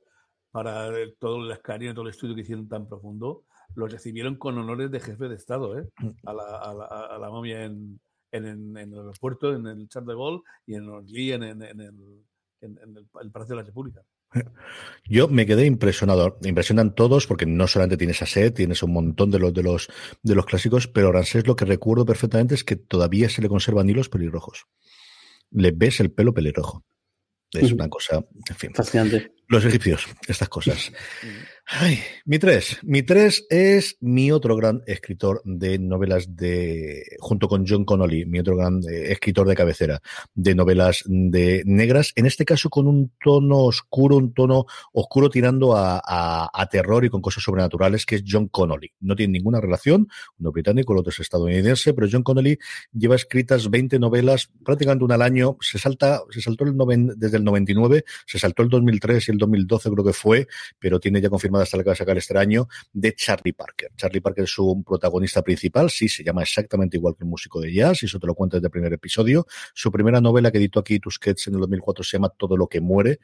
para todo el escaneo, todo el estudio que hicieron tan profundo, los recibieron con honores de jefe de Estado, ¿eh? A la, a la, a la momia en, en, en, el aeropuerto, en el Charles de Gaulle y en Orly, en, en, en, el, en el Palacio de la República. Yo me quedé impresionado. Impresionan todos porque no solamente tienes a Set, tienes un montón de los de los de los clásicos, pero Ramsés lo que recuerdo perfectamente es que todavía se le conservan hilos pelirrojos. Le ves el pelo pelirrojo. Es una cosa, en fin. Fascinante. Los egipcios, estas cosas. Ay, mi tres. Mi tres es mi otro gran escritor de novelas de, junto con John Connolly, mi otro gran eh, escritor de cabecera de novelas de negras, en este caso con un tono oscuro, un tono oscuro tirando a, terror y con cosas sobrenaturales, que es John Connolly. No tiene ninguna relación, uno británico, el otro es estadounidense, pero John Connolly lleva escritas 20 novelas, prácticamente una al año, se salta, se saltó el noven, desde el 99, se saltó el 2003 y el 2012 creo que fue, pero tiene ya confirmado hasta la que va a sacar este año, de Charlie Parker. Charlie Parker es un protagonista principal, sí, se llama exactamente igual que el músico de jazz, y eso te lo cuento desde el primer episodio. Su primera novela que editó aquí Tusquets en el 2004 se llama Todo lo que muere,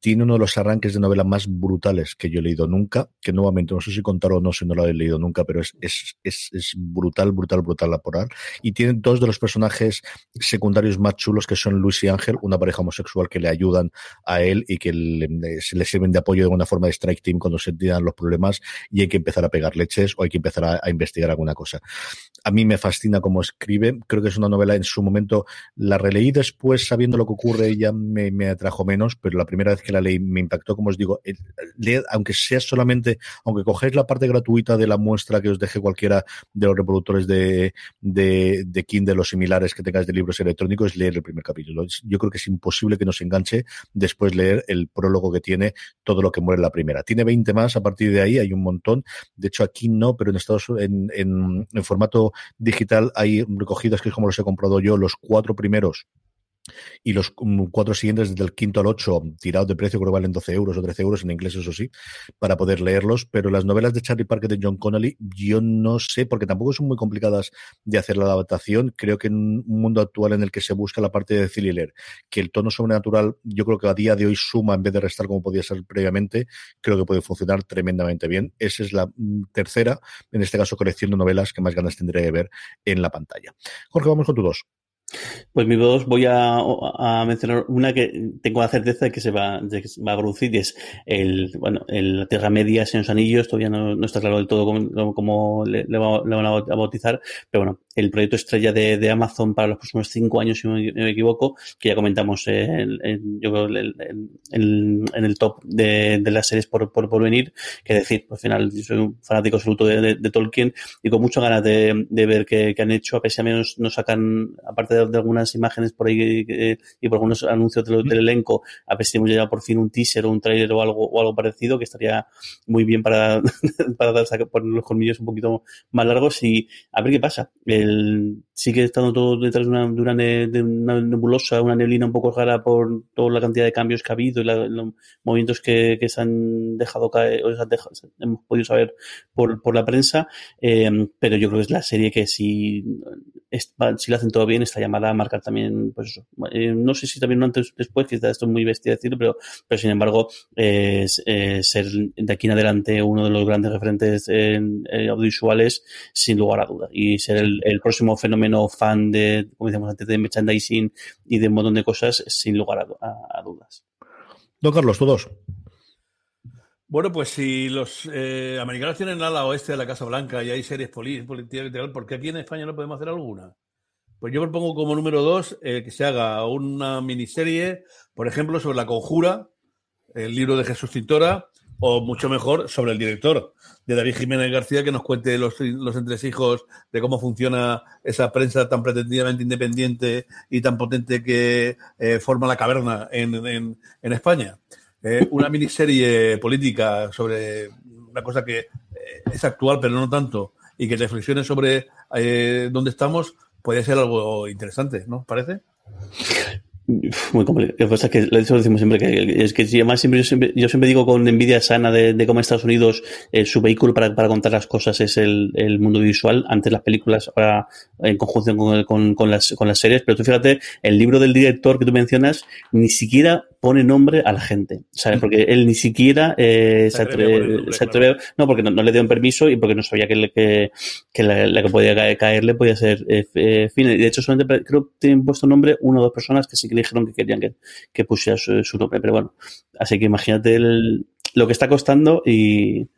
tiene uno de los arranques de novela más brutales que yo he leído nunca, que nuevamente no sé si contar o no si no lo he leído nunca, pero es, es, es, es brutal, brutal, brutal la poral. Y tiene dos de los personajes secundarios más chulos que son Luis y Ángel, una pareja homosexual que le ayudan a él y que le, se le sirven de apoyo de alguna forma de strike team cuando tiran los problemas y hay que empezar a pegar leches o hay que empezar a, investigar alguna cosa. A mí me fascina cómo escribe, creo que es una novela en su momento, la releí después sabiendo lo que ocurre ya me, atrajo menos, pero la primera vez que la ley me impactó, como os digo, leer, aunque sea solamente, aunque cogéis la parte gratuita de la muestra que os deje cualquiera de los reproductores de, de, de Kindle o similares que tengáis de libros electrónicos, leer el primer capítulo. Yo creo que es imposible que nos enganche después leer el prólogo que tiene todo lo que muere en la primera. Tiene 20 más, a partir de ahí hay un montón. De hecho, aquí no, pero en Estados en, en, en formato digital hay recogidas, que es como los he comprado yo, los cuatro primeros y los cuatro siguientes desde el quinto al ocho tirados de precio creo que valen 12 euros o 13 euros en inglés eso sí para poder leerlos. Pero las novelas de Charlie Parker de John Connolly yo no sé porque tampoco son muy complicadas de hacer la adaptación. Creo que en un mundo actual en el que se busca la parte de decir y leer que el tono sobrenatural yo creo que a día de hoy suma en vez de restar como podía ser previamente creo que puede funcionar tremendamente bien. Esa es la tercera en este caso colección de novelas que más ganas tendré de ver en la pantalla. Jorge vamos con tu dos pues mi dos voy a, mencionar una que tengo la certeza de que se va, de que va a producir y es el, bueno, el Tierra Media, Señor Anillos, todavía no, no, está claro del todo cómo, cómo le, le, va, le, van a bautizar, pero bueno, el proyecto estrella de, de, Amazon para los próximos cinco años, si no me equivoco, que ya comentamos en, yo creo en, el top de, de, las series por, por, por venir, que decir, al final soy un fanático absoluto de, de, de Tolkien y con muchas ganas de, ver qué, han hecho, a pesar de menos nos sacan, aparte de, algunas imágenes por ahí eh, y por algunos anuncios del, elenco, a ver si hemos llegado por fin un teaser o un trailer o algo, o algo parecido, que estaría muy bien para, para dar, poner los colmillos un poquito más largos y a ver qué pasa. El, el, sigue estando todo detrás de una, de una, de una nebulosa, una neblina un poco rara por toda la cantidad de cambios que ha habido y la, los movimientos que, se han dejado caer, o se han dejado, hemos podido saber por, por la prensa, eh, pero yo creo que es la serie que es, si lo hacen todo bien, está llamada a marcar también, pues eso. Eh, no sé si también antes o después, que esto es muy bestia decirlo, pero, pero sin embargo, eh, ser de aquí en adelante uno de los grandes referentes en, audiovisuales, sin lugar a duda, y ser el, próximo fenómeno fan de, como decíamos antes, de merchandising y de un montón de cosas, sin lugar a, a, a dudas. Don Carlos, todos. Bueno, pues si los eh, americanos tienen ala oeste de la Casa Blanca y hay series políticas y tal, ¿por qué aquí en España no podemos hacer alguna? Pues yo propongo como número dos eh, que se haga una miniserie, por ejemplo, sobre la conjura, el libro de Jesús Cintora, o mucho mejor sobre el director de David Jiménez García que nos cuente los, los entresijos de cómo funciona esa prensa tan pretendidamente independiente y tan potente que eh, forma la caverna en, en, en España. Eh, una miniserie política sobre una cosa que eh, es actual pero no tanto y que reflexione sobre eh, dónde estamos podría ser algo interesante, ¿no? ¿Parece? Muy complicado. Lo que pasa es que lo decimos siempre que es que además siempre yo siempre, yo siempre digo con envidia sana de, de cómo Estados Unidos eh, su vehículo para, para, contar las cosas es el, el, mundo visual, antes las películas, ahora en conjunción con, con, con, las, con las series, pero tú fíjate, el libro del director que tú mencionas ni siquiera pone nombre a la gente, ¿sabes? Porque él ni siquiera eh, se, atreve, nombre, se atreve claro. no, porque no, no, le dio un permiso y porque no sabía que, le, que, que la, la, que podía caerle podía ser eh, eh, fin. De hecho, solamente creo que tienen puesto nombre una o dos personas que sí que le dijeron que querían que, que pusiera su, su, nombre, pero bueno, así que imagínate el, lo que está costando y,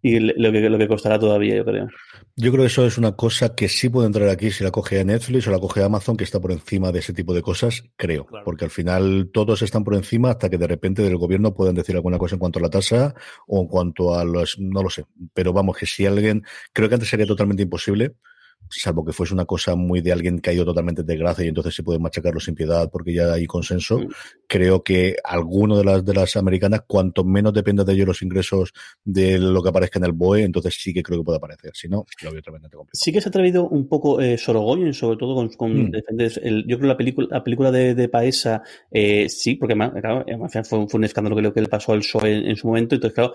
y lo que, lo que costará todavía, yo creo. Yo creo que eso es una cosa que sí puede entrar aquí si la coge a Netflix o la coge a Amazon, que está por encima de ese tipo de cosas, creo. Claro. Porque al final todos están por encima hasta que de repente del gobierno puedan decir alguna cosa en cuanto a la tasa o en cuanto a los. No lo sé. Pero vamos, que si alguien. Creo que antes sería totalmente imposible salvo que fuese una cosa muy de alguien caído totalmente de gracia y entonces se puede machacarlo sin piedad porque ya hay consenso. Mm. Creo que alguno de las de las americanas, cuanto menos dependa de ellos los ingresos de lo que aparezca en el BOE, entonces sí que creo que puede aparecer. Si no, lo veo tremendamente complicado. Sí que se ha atrevido un poco eh, Sorogoyen, sobre todo con, con mm. el, yo creo que la película, la película de, de Paesa, eh, sí, porque claro, fue, fue, un escándalo que, que le pasó al PSOE en, en su momento, entonces claro,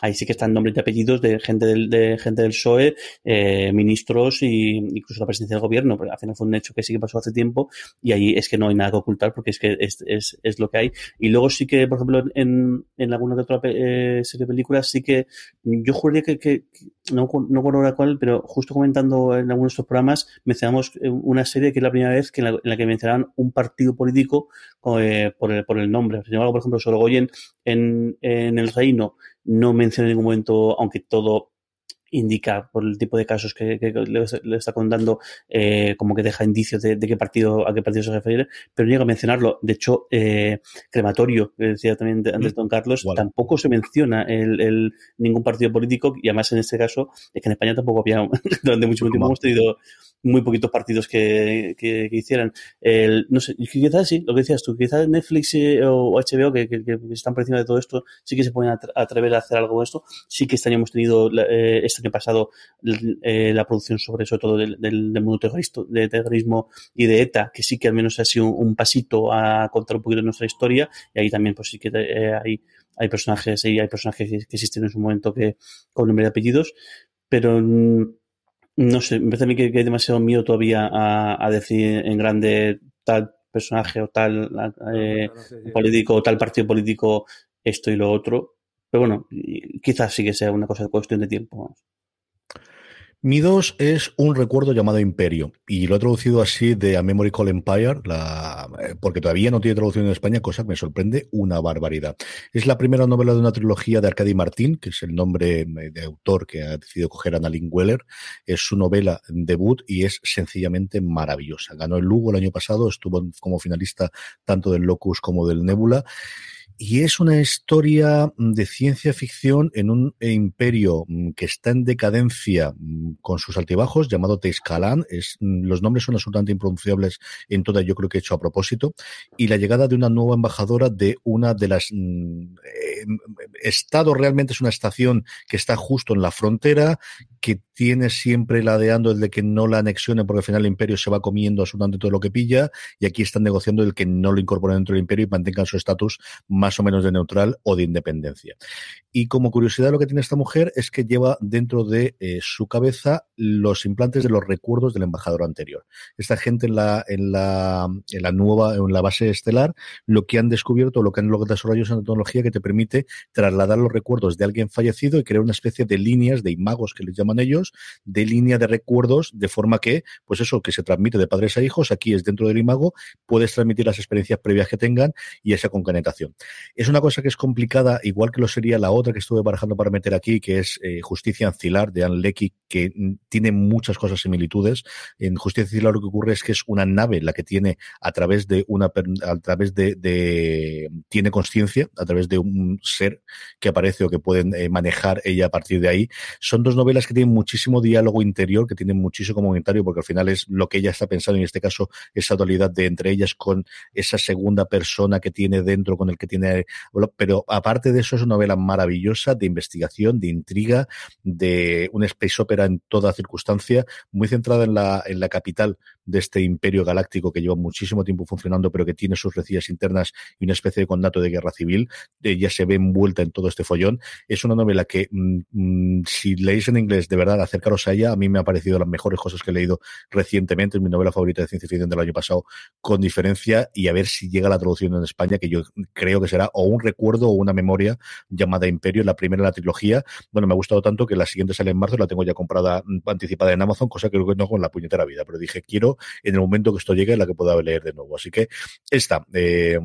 Ahí sí que están nombres y apellidos de gente del, de gente del PSOE, eh, ministros y incluso la presidencia del gobierno, porque al final fue un hecho que sí que pasó hace tiempo y ahí es que no hay nada que ocultar porque es que es, es, es lo que hay. Y luego sí que, por ejemplo, en, en alguna otra eh, serie de películas sí que yo juraría que, que no, no recuerdo ahora cuál, pero justo comentando en algunos de estos programas mencionamos una serie que es la primera vez que en, la, en la que mencionaban un partido político eh, por, el, por el nombre. Sin embargo, por ejemplo, Sorogoyen en, en El Reino no menciona en ningún momento, aunque todo indica por el tipo de casos que, que le, está contando eh, como que deja indicios de, de, qué partido a qué partido se refiere pero llega a mencionarlo de hecho eh, crematorio que decía también antes don Carlos wow. tampoco se menciona el, el, ningún partido político y además en este caso es que en España tampoco había durante mucho tiempo hemos tenido muy poquitos partidos que, que, que hicieran. El, no sé, quizás sí, lo que decías tú, quizás Netflix eh, o HBO, que, que, están por encima de todo esto, sí que se pueden atrever a hacer algo de esto. Sí que este año hemos tenido, eh, este año pasado, eh, la producción sobre, sobre todo del, del, del mundo terrorista, de terrorismo y de ETA, que sí que al menos ha sido un, un pasito a contar un poquito de nuestra historia. Y ahí también, pues sí que eh, hay, hay personajes, y hay personajes que, que existen en su momento que con nombre y apellidos, pero no sé, me parece a mí que, que hay demasiado miedo todavía a, a, decir en grande tal personaje o tal eh, no, no sé, político o tal partido político esto y lo otro. Pero bueno, quizás sí que sea una cosa de cuestión de tiempo. Mi 2 es un recuerdo llamado Imperio y lo he traducido así de A Memory Call Empire, la, eh, porque todavía no tiene traducción en España, cosa que me sorprende una barbaridad. Es la primera novela de una trilogía de Arcadi Martín, que es el nombre eh, de autor que ha decidido coger Annalyn Weller. Es su novela debut y es sencillamente maravillosa. Ganó el Lugo el año pasado, estuvo como finalista tanto del Locus como del Nebula y es una historia de ciencia ficción en un imperio mm, que está en decadencia mm, con sus altibajos, llamado Teiscalan. Es, mm, los nombres son absolutamente impronunciables en toda, yo creo que hecho a propósito. Y la llegada de una nueva embajadora de una de las... Eh, Estado realmente es una estación que está justo en la frontera, que tiene siempre ladeando el de que no la anexionen porque al final el imperio se va comiendo absolutamente todo lo que pilla y aquí están negociando el que no lo incorporen dentro del imperio y mantengan su estatus más o menos de neutral o de independencia. Y como curiosidad lo que tiene esta mujer es que lleva dentro de eh, su cabeza los implantes de los recuerdos del embajador anterior. Esta gente en la, en la, en la nueva, en la base estelar, lo que han descubierto, lo que han logrado desarrollar es una tecnología que te permite trasladar los recuerdos de alguien fallecido y crear una especie de líneas de imagos que les llaman ellos, de línea de recuerdos, de forma que, pues eso que se transmite de padres a hijos, aquí es dentro del imago, puedes transmitir las experiencias previas que tengan y esa concatenación. Es una cosa que es complicada, igual que lo sería la otra que estuve barajando para meter aquí, que es eh, Justicia Ancilar de Anne Leckie, que tiene muchas cosas similitudes. En Justicia Ancilar lo que ocurre es que es una nave la que tiene a través de una a través de, de tiene conciencia a través de un ser que aparece o que pueden eh, manejar ella a partir de ahí. Son dos novelas que tienen muchísimo diálogo interior, que tienen muchísimo comentario, porque al final es lo que ella está pensando, en este caso, esa dualidad de entre ellas con esa segunda persona que tiene dentro, con el que tiene. Pero aparte de eso, es una novela maravillosa de investigación, de intriga, de un space opera en toda circunstancia, muy centrada en la, en la capital de este imperio galáctico que lleva muchísimo tiempo funcionando, pero que tiene sus recillas internas y una especie de conato de guerra civil, ya se ve envuelta en todo este follón. Es una novela que, mm, mm, si leéis en inglés, de verdad, acercaros a ella. A mí me ha parecido las mejores cosas que he leído recientemente. Es mi novela favorita de ciencia ficción del año pasado, con diferencia, y a ver si llega la traducción en España, que yo creo que será o un recuerdo o una memoria llamada Imperio, la primera de la trilogía. Bueno, me ha gustado tanto que la siguiente sale en marzo, la tengo ya comprada mm, anticipada en Amazon, cosa que creo que no con la puñetera vida, pero dije, quiero en el momento que esto llegue la que pueda leer de nuevo. Así que esta, eh,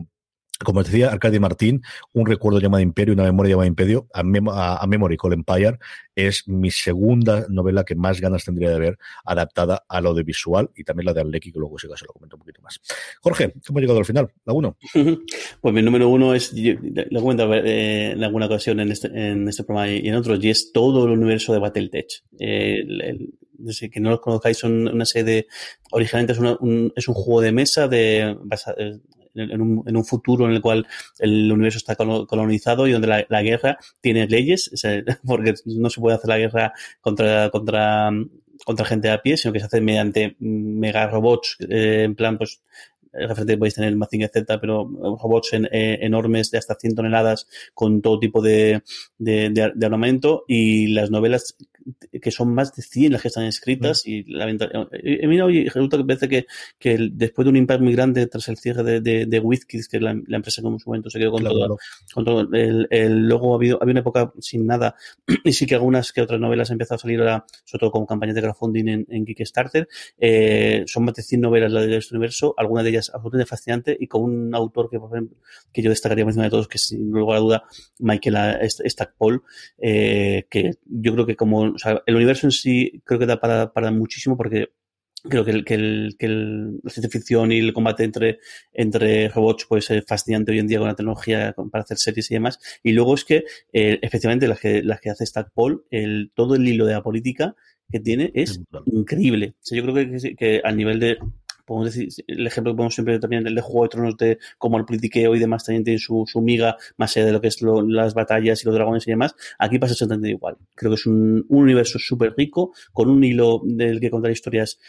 como decía Arcadio Martín, un recuerdo llamado Imperio, una memoria llamada Imperio, a, Memory Call Empire, es mi segunda novela que más ganas tendría de ver adaptada a lo de visual y también la de Arlequí, que luego si se lo comento un poquito más. Jorge, ¿cómo hemos llegado al final? La uno. Pues mi número uno es, lo comento eh, en alguna ocasión en este, en este programa y en otros, y es todo el universo de Battletech. Eh, desde que no los conozcáis, son una serie de. Originalmente es, un, es un juego de mesa de, en un, futuro en el cual el universo está colonizado y donde la, guerra tiene leyes, porque no se puede hacer la guerra contra, contra, contra gente a pie, sino que se hace mediante mega robots, eh, en plan, pues, referente podéis tener Mazinger Z, pero robots en, eh, enormes de hasta 100 toneladas con todo tipo de, de armamento y las novelas que son más de 100 las que están escritas y la eh, mira, y resulta que parece que, que después de un impacto muy grande tras el cierre de, de, de WizKids, que es la, la, empresa que en su momento se quedó con todo, con todo el, el, luego ha habido, había una época sin nada y sí que algunas que otras novelas han empezado a salir ahora, sobre todo con campañas de crowdfunding en, en Kickstarter, eh, son más de 100 novelas las de este universo, algunas de ellas absolutamente fascinantes y con un autor que, por ejemplo, que yo destacaría por encima de todos, que sin lugar a duda, Michael Stackpole, eh, que yo creo que como o sea, el universo en sí creo que da para, para muchísimo porque creo que, el, que, el, que el, la ciencia ficción y el combate entre, entre robots puede ser fascinante hoy en día con la tecnología para hacer series y demás. Y luego es que, eh, efectivamente, las que, las que hace Stackpole, el, todo el hilo de la política que tiene es increíble. O sea, yo creo que, que a nivel de podemos decir, el ejemplo que ponemos siempre también el de Juego de Tronos de cómo el politiqueo y demás también tiene su, su miga, más allá de lo que es las batallas y los dragones y demás, aquí pasa exactamente igual. Creo que es un, un universo súper rico, con un hilo del que contar historias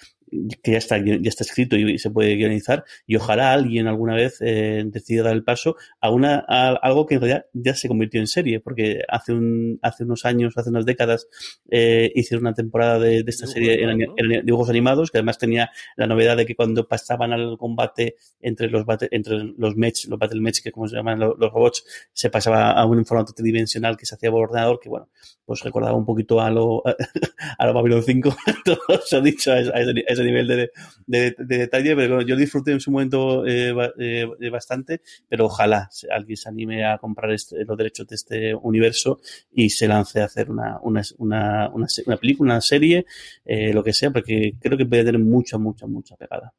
que ya está, ya está escrito y se puede guionizar y ojalá alguien alguna vez eh, decida dar el paso a una a algo que en realidad ya se convirtió en serie porque hace un hace unos años hace unas décadas eh, hicieron una temporada de, de esta serie en, en, dibujos animados que además tenía la novedad de que cuando pasaban al combate entre los entre los mechs los battle mechs que como se llaman los, los, robots se pasaba a un formato tridimensional que se hacía por ordenador que bueno pues recordaba un poquito a lo a lo Babylon 5 todo se ha dicho a, a, a nivel de, de, de, detalle, pero yo disfruté en su momento eh, eh, bastante, pero ojalá alguien se anime a comprar este, los derechos de este universo y se lance a hacer una, una, una, una, una película, una serie, eh, lo que sea, porque creo que puede tener mucha, mucha, mucha pegada.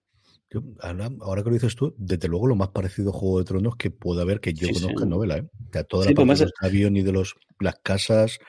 Ana, ahora que lo dices tú, desde luego lo más parecido a Juego de Tronos que puede haber que yo sí, conozca sí. novela, ¿eh? O sea, toda la sí, parte pues de los aviones y de los, las casas,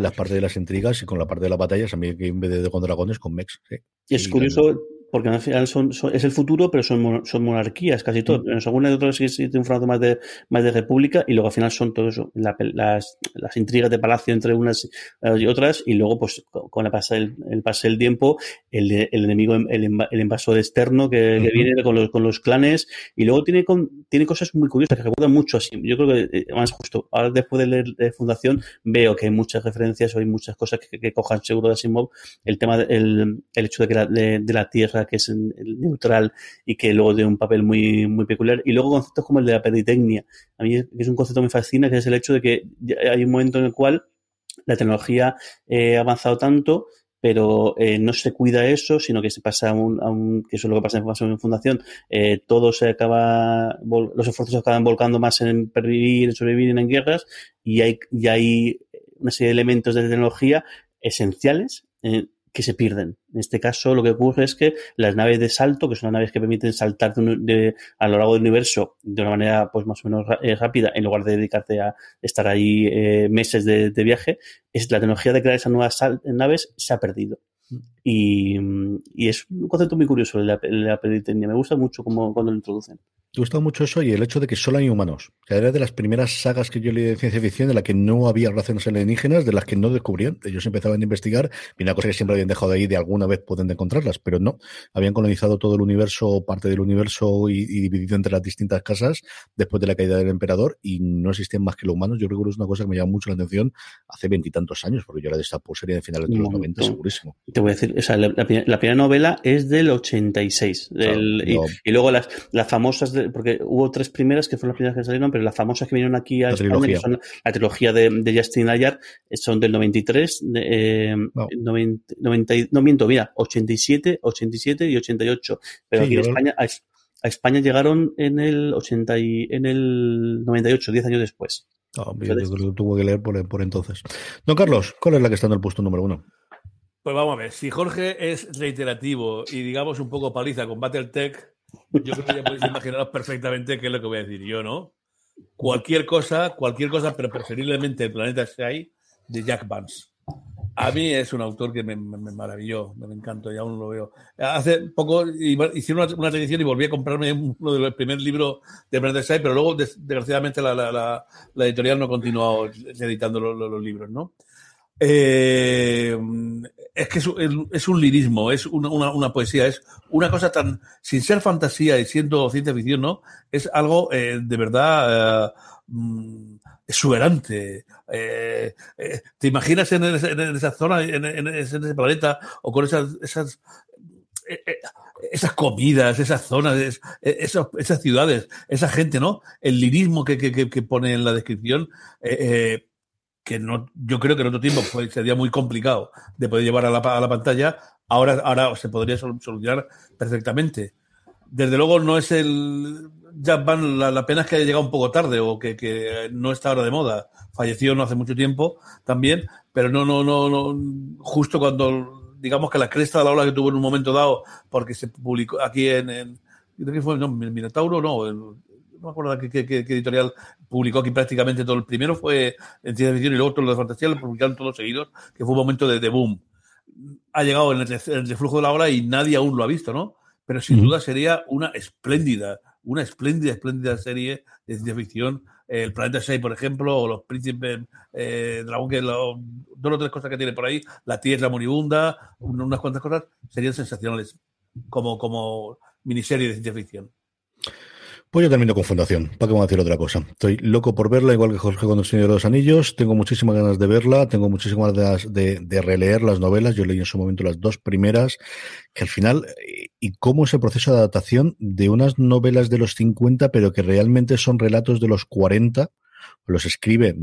las partes de las intrigas y con la parte de las batallas, a mí que en vez de con dragones, con mechs. ¿sí? Y es curioso porque al final son, son- es el futuro, pero son, son monarquías casi todo. En algunas de otras sí, sí tiene un formato más de, más de república y luego al final son todo eso, la las, las intrigas de palacio entre unas eh, y otras y luego pues con con el pase del, el pase del tiempo, el, el enemigo, el, inva- el invasor externo que, viene con los, con los clanes y luego tiene, con, tiene cosas muy curiosas que recuerdan mucho así. Yo creo que eh, más justo, ahora después de leer de Fundación veo que hay muchas referencias o hay muchas cosas que, que cojan seguro de Asimov el tema del el hecho de que la, de, de la Tierra que es en- neutral y que luego tiene un papel muy muy peculiar. Y luego conceptos como el de la peritecnia. A mí es, un concepto que me fascina que es el hecho de que hay un momento en el cual la tecnología eh, ha avanzado tanto pero eh, no se cuida eso, sino que se pasa a un, que eso es lo que pasa en, en fundación, eh, todo se acaba, los esfuerzos se acaban volcando más en pervivir, en sobrevivir en guerras, y hay, y hay una serie de elementos de tecnología esenciales eh, que se pierden. En este caso, lo que ocurre es que las naves de salto, que son las naves que permiten saltar de a lo largo del universo de una manera pues más o menos eh, rápida, en lugar de dedicarte a estar ahí eh, meses de, viaje, es la tecnología de crear esas nuevas naves se ha perdido. Y, es un concepto muy curioso la, la. Me gusta mucho como cuando lo introducen. Me gusta mucho eso y el hecho de que solo hay humanos. O sea, era de las primeras sagas que yo leí de ciencia ficción de la que no había relaciones alienígenas, de las que no descubrían. Ellos empezaban a investigar y una cosa que siempre habían dejado ahí de alguna vez pueden encontrarlas, pero no. Habían colonizado todo el universo parte del universo y, y dividido entre las distintas casas después de la caída del emperador y no existían más que los humanos. Yo recuerdo es una cosa que me llamó mucho la atención hace veintitantos años, porque yo era de esta serie de finales de los Un 90, montón. segurísimo. Te voy a decir, o sea, la, la pri- la primera novela es del 86. del- Claro, y, no. y luego las, las famosas, de- porque hubo tres primeras que fueron las primeras que salieron, pero las famosas que vinieron aquí a La España, trilogía. que son la trilogía de, de Justin Ayar, son del 93, de, eh, No. 90, 90 y- no miento, mira, 87, 87 y 88. Pero Sí, aquí en España, a, Es- a España llegaron en el 80 y, en el 98, 10 años después. No, hombre, yo creo que tuvo que leer por, por entonces. Don Carlos, ¿cuál es la que está en el puesto número uno? Pues vamos a ver, si Jorge es reiterativo y digamos un poco paliza con Battletech, yo creo que ya podéis imaginaros perfectamente qué es lo que voy a decir yo, ¿no? Cualquier cosa, cualquier cosa, pero preferiblemente el planeta Sky de Jack Vance. A mí es un autor que me, me- me maravilló, me, encantó y aún lo veo. Hace poco hicieron una, una edición y volví a comprarme uno de los primeros libros de Planeta Sky, pero luego, des- desgraciadamente, la, la- la- editorial no ha continuado editando los libros, ¿no? Eh, es que es, un- lirismo, es una, una- poesía, es una cosa tan, sin ser fantasía y siendo ciencia ficción, ¿no? Es algo eh, de verdad eh, mm, exuberante. ¿Te imaginas en, esa zona, en, ese planeta, o con esas, esas, esas comidas, esas zonas, es- esas, esas ciudades, esa gente, ¿no? El lirismo que, que- que- pone en la descripción. Que no, yo creo que en otro tiempo fue- sería muy complicado de poder llevar a la, a la pantalla, ahora, ahora se podría sol- solucionar perfectamente. Desde luego no es el Jack Van, la, la pena es que haya llegado un poco tarde o que, que no está ahora de moda. Falleció no hace mucho tiempo también, pero no, no, no, no, justo cuando digamos que la cresta de la ola que tuvo en un momento dado, porque se publicó aquí en, en fue, no, Minotauro, no, el- no me acuerdo qué, qué- qué- qué editorial publicó aquí prácticamente todo. El primero fue en ciencia ficción y luego todo lo de fantasía lo publicaron todos seguidos, que fue un momento de, de boom. Ha llegado en el, en el reflujo de la ola y nadie aún lo ha visto, ¿no? Pero sin duda sería una espléndida, una espléndida, espléndida serie de ciencia ficción. Eh, El Planeta 6, por ejemplo, o Los Príncipes eh, Dragón, que lo- dos o tres cosas que tiene por ahí, La Tierra Moribunda, un- unas cuantas cosas, serían sensacionales como, como miniserie de ciencia ficción. Pues yo termino con Fundación. ¿Para qué vamos a decir otra cosa? Estoy loco por verla, igual que Jorge con el Señor de los Anillos. Tengo muchísimas ganas de verla, tengo muchísimas ganas de, de releer las novelas. Yo leí en su momento las dos primeras, que al final, y cómo es el proceso de adaptación de unas novelas de los 50, pero que realmente son relatos de los 40 los escribe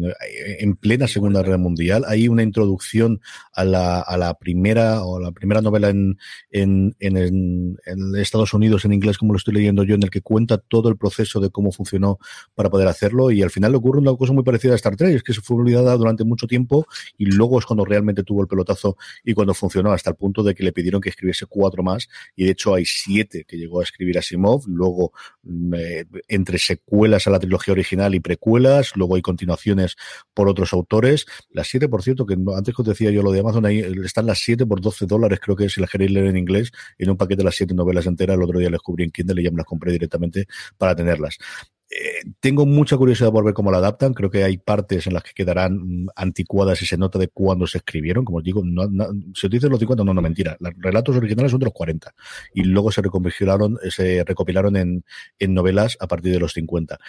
en plena Segunda Guerra Mundial. Hay una introducción a la, a la primera o la primera novela en, en, en, en- en Estados Unidos en inglés, como lo estoy leyendo yo, en el que cuenta todo el proceso de cómo funcionó para poder hacerlo. Y al final le ocurre una cosa muy parecida a Star Trek, es que se fue olvidada durante mucho tiempo y luego es cuando realmente tuvo el pelotazo y cuando funcionó, hasta el punto de que le pidieron que escribiese cuatro más. Y de hecho hay siete que llegó a escribir Asimov. Luego, mm, eh, entre secuelas a la trilogía original y precuelas, luego hay continuaciones por otros autores. Las siete, por cierto, que antes que os decía yo lo de Amazon, ahí están las siete por 12 dólares, creo que si la queréis leer en inglés, en un paquete de las siete novelas enteras. El otro día las descubrí en Kindle y ya me las compré directamente para tenerlas. Eh, tengo mucha curiosidad por ver cómo la adaptan. Creo que hay partes en las que quedarán mm, anticuadas y se nota de cuándo se escribieron. Como os digo, no, no, os dicen los 50, no, no, mentira. Los relatos originales son de los 40 y luego se recopilaron, se recopilaron en novelas a partir de los 50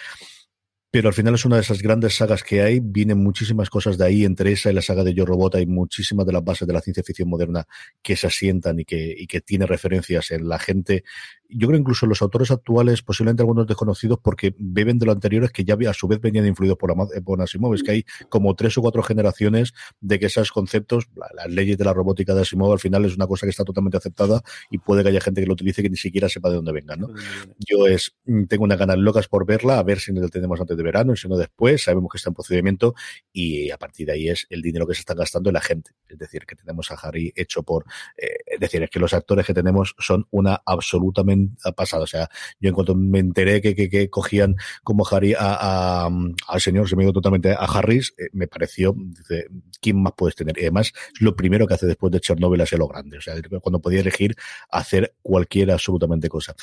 pero al final es una de esas grandes sagas que hay, vienen muchísimas cosas de ahí, entre esa y la saga de Yo Robot hay muchísimas de las bases de la ciencia ficción moderna que se asientan y que, y que tiene referencias en la gente yo creo incluso los autores actuales, posiblemente algunos desconocidos, porque beben de lo anteriores que ya a su vez venían influidos por, por Asimov. Es que hay como tres o cuatro generaciones de que esos conceptos, las leyes de la robótica de Asimov, al final es una cosa que está totalmente aceptada y puede que haya gente que lo utilice que ni siquiera sepa de dónde venga. ¿no? Yo es, mm, tengo unas ganas locas por verla, a ver si la tenemos antes de verano, y si no después, sabemos que está en procedimiento y a partir de ahí es el dinero que se está gastando en la gente. Es decir, que tenemos a Harry hecho por, eh, es decir, es que los actores que tenemos son una absolutamente ha pasado. O sea, yo en cuanto me enteré que, que, que cogían como Harry a, a, al señor, se me dio totalmente a Harris, eh, me pareció, dice, ¿quién más puedes tener? Y además, lo primero que hace después de Chernobyl es lo grande. O sea, cuando podía elegir hacer cualquier absolutamente cosa.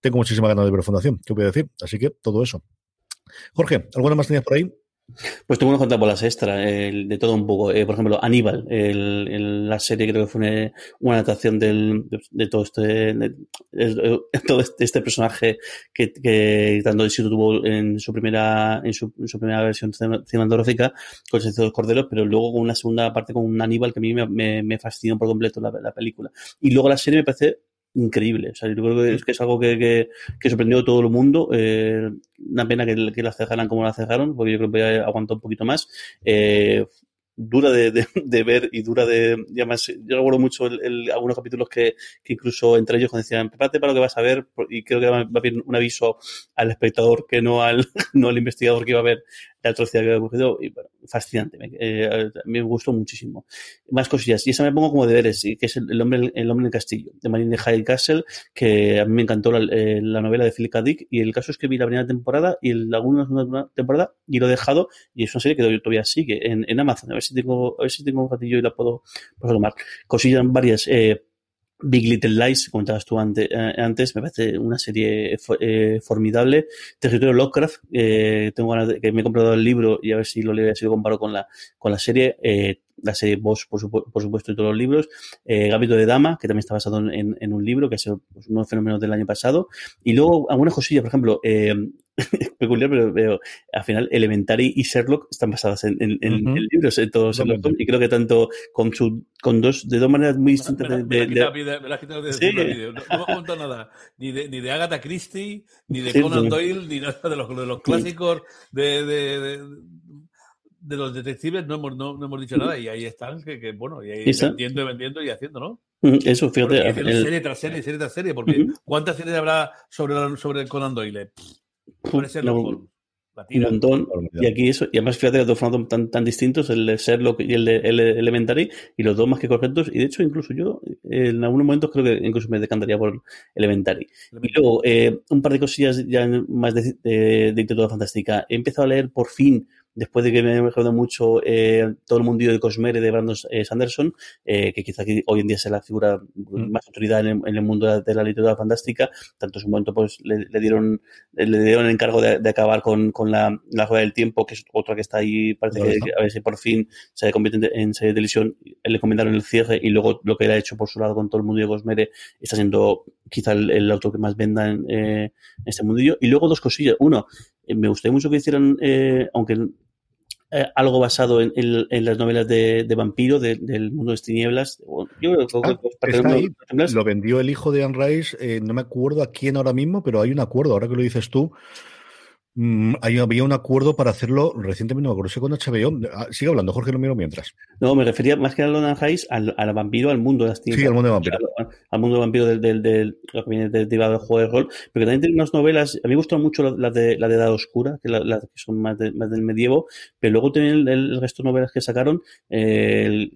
Tengo muchísima ganas de ver Fundación, ¿qué voy a decir? Así que todo eso. Jorge, ¿alguna más tenías por ahí? Pues tengo unas cuantas bolas extra, de todo un poco. Eh, por ejemplo, Aníbal, el, la serie creo que fue una, adaptación del, de, todo este todo este, este personaje que, que tanto éxito tuvo en su primera en su, primera versión cinematográfica con los corderos, pero luego con una segunda parte con un Aníbal que a mí me fascinó por completo la, la película. Y luego la serie me parece increíble. O sea, yo creo que es, que es algo que, que, que sorprendió a todo el mundo. Eh, una pena que, que la cejaran como la cejaron, porque yo creo que aguantó un poquito más. Eh, dura de, de, de, ver y dura de, y además, yo recuerdo mucho el, el, algunos capítulos que, que, incluso entre ellos decían, prepárate para lo que vas a ver, y creo que va, va a haber un aviso al espectador que no al, no al investigador que iba a ver la atrocidad que había ocurrido, y fascinante, me, eh, me gustó muchísimo. Más cosillas, y esa me pongo como deberes, que es el, hombre, el hombre en el castillo, de Marine de Hyde Castle, que a mí me encantó la, eh, la novela de Philip K. Dick, y el caso es que vi la primera temporada y la segunda temporada, y lo he dejado, y es una serie que todavía sigue en, en Amazon, a ver si tengo, a ver si tengo un ratillo y la puedo, puedo tomar. Cosillas varias, eh, Big Little Lies, comentabas tú eh, antes, me parece una serie eh, formidable. Territorio Lovecraft, eh, tengo ganas de, que me he comprado el libro y a ver si lo leo, si lo comparo con la, con la serie. Eh, la serie Boss, por, por, supuesto, y todos los libros. Gambito de Dama, que también está basado en, un libro, que ha sido pues, uno de los fenómenos del año pasado. Y luego algunas cosillas, por ejemplo, eh, peculiar, pero veo, al final Elementary y Sherlock están basadas en, en, en, uh -huh. en libros, en todos Sherlock y creo que tanto con su, con dos, de dos maneras muy distintas me, de, me, de, me la quitado de, sí. no, no me cuento nada, ni de, ni de Agatha Christie, ni de sí, Conan. Doyle, ni nada de los, de los clásicos de, de, de los detectives no hemos, no, no, hemos dicho nada y ahí están, que, que bueno, y ahí vendiendo, vendiendo y haciendo, ¿no? Eso, fíjate. El... Serie tras serie, serie tras serie, porque uh -huh. ¿cuántas series habrá sobre, sobre Conan Doyle? Un montón. Y aquí eso, y además fíjate los dos formatos tan, tan distintos, el de Sherlock y el de el Elementary, y los dos más que correctos. Y de hecho, incluso yo, en algunos momentos creo que incluso me decantaría por Elementary. Y luego, eh, un par de cosillas ya más de, de, de toda fantástica. He empezado a leer por fin después de que me he mejorado mucho eh, todo el mundillo de Cosmere de Brandon eh, Sanderson, eh, que quizá hoy en día sea la figura mm. más autoridad en el, en el mundo de, de, la literatura fantástica, tanto en su momento pues le, le dieron le dieron el encargo de, de acabar con, con la, la, Rueda del Tiempo, que es otra que está ahí, parece que, a ver si por fin se convierte en, en serie de televisión, le comentaron el cierre y luego lo que él ha hecho por su lado con todo el mundo de Cosmere está siendo quizá el, el autor que más venda en, eh, en este mundillo. Y luego dos cosillas. Uno, me gustaría mucho que hicieran, eh, aunque eh, algo basado en, en, en, las novelas de, de vampiro de, del mundo de las tinieblas. Yo creo que ah, está ahí. lo vendió el hijo de Anne Rice, eh, no me acuerdo a quién ahora mismo, pero hay un acuerdo, ahora que lo dices tú. Mm, había un acuerdo para hacerlo recientemente, no me acuerdo si con HBO. Ah, sigue hablando, Jorge, lo miro mientras. No, me refería más que a London Heights, al, al vampiro, al mundo de las tinieblas. Sí, al mundo de vampiro. Al, al, mundo de vampiro del, del, del, lo que viene derivado del juego de rol. Pero también tiene unas novelas, a mí me gustan mucho las la de, la de Edad Oscura, que, la, la, que son más, de, más del medievo, pero luego tienen el, el, resto de novelas que sacaron, eh,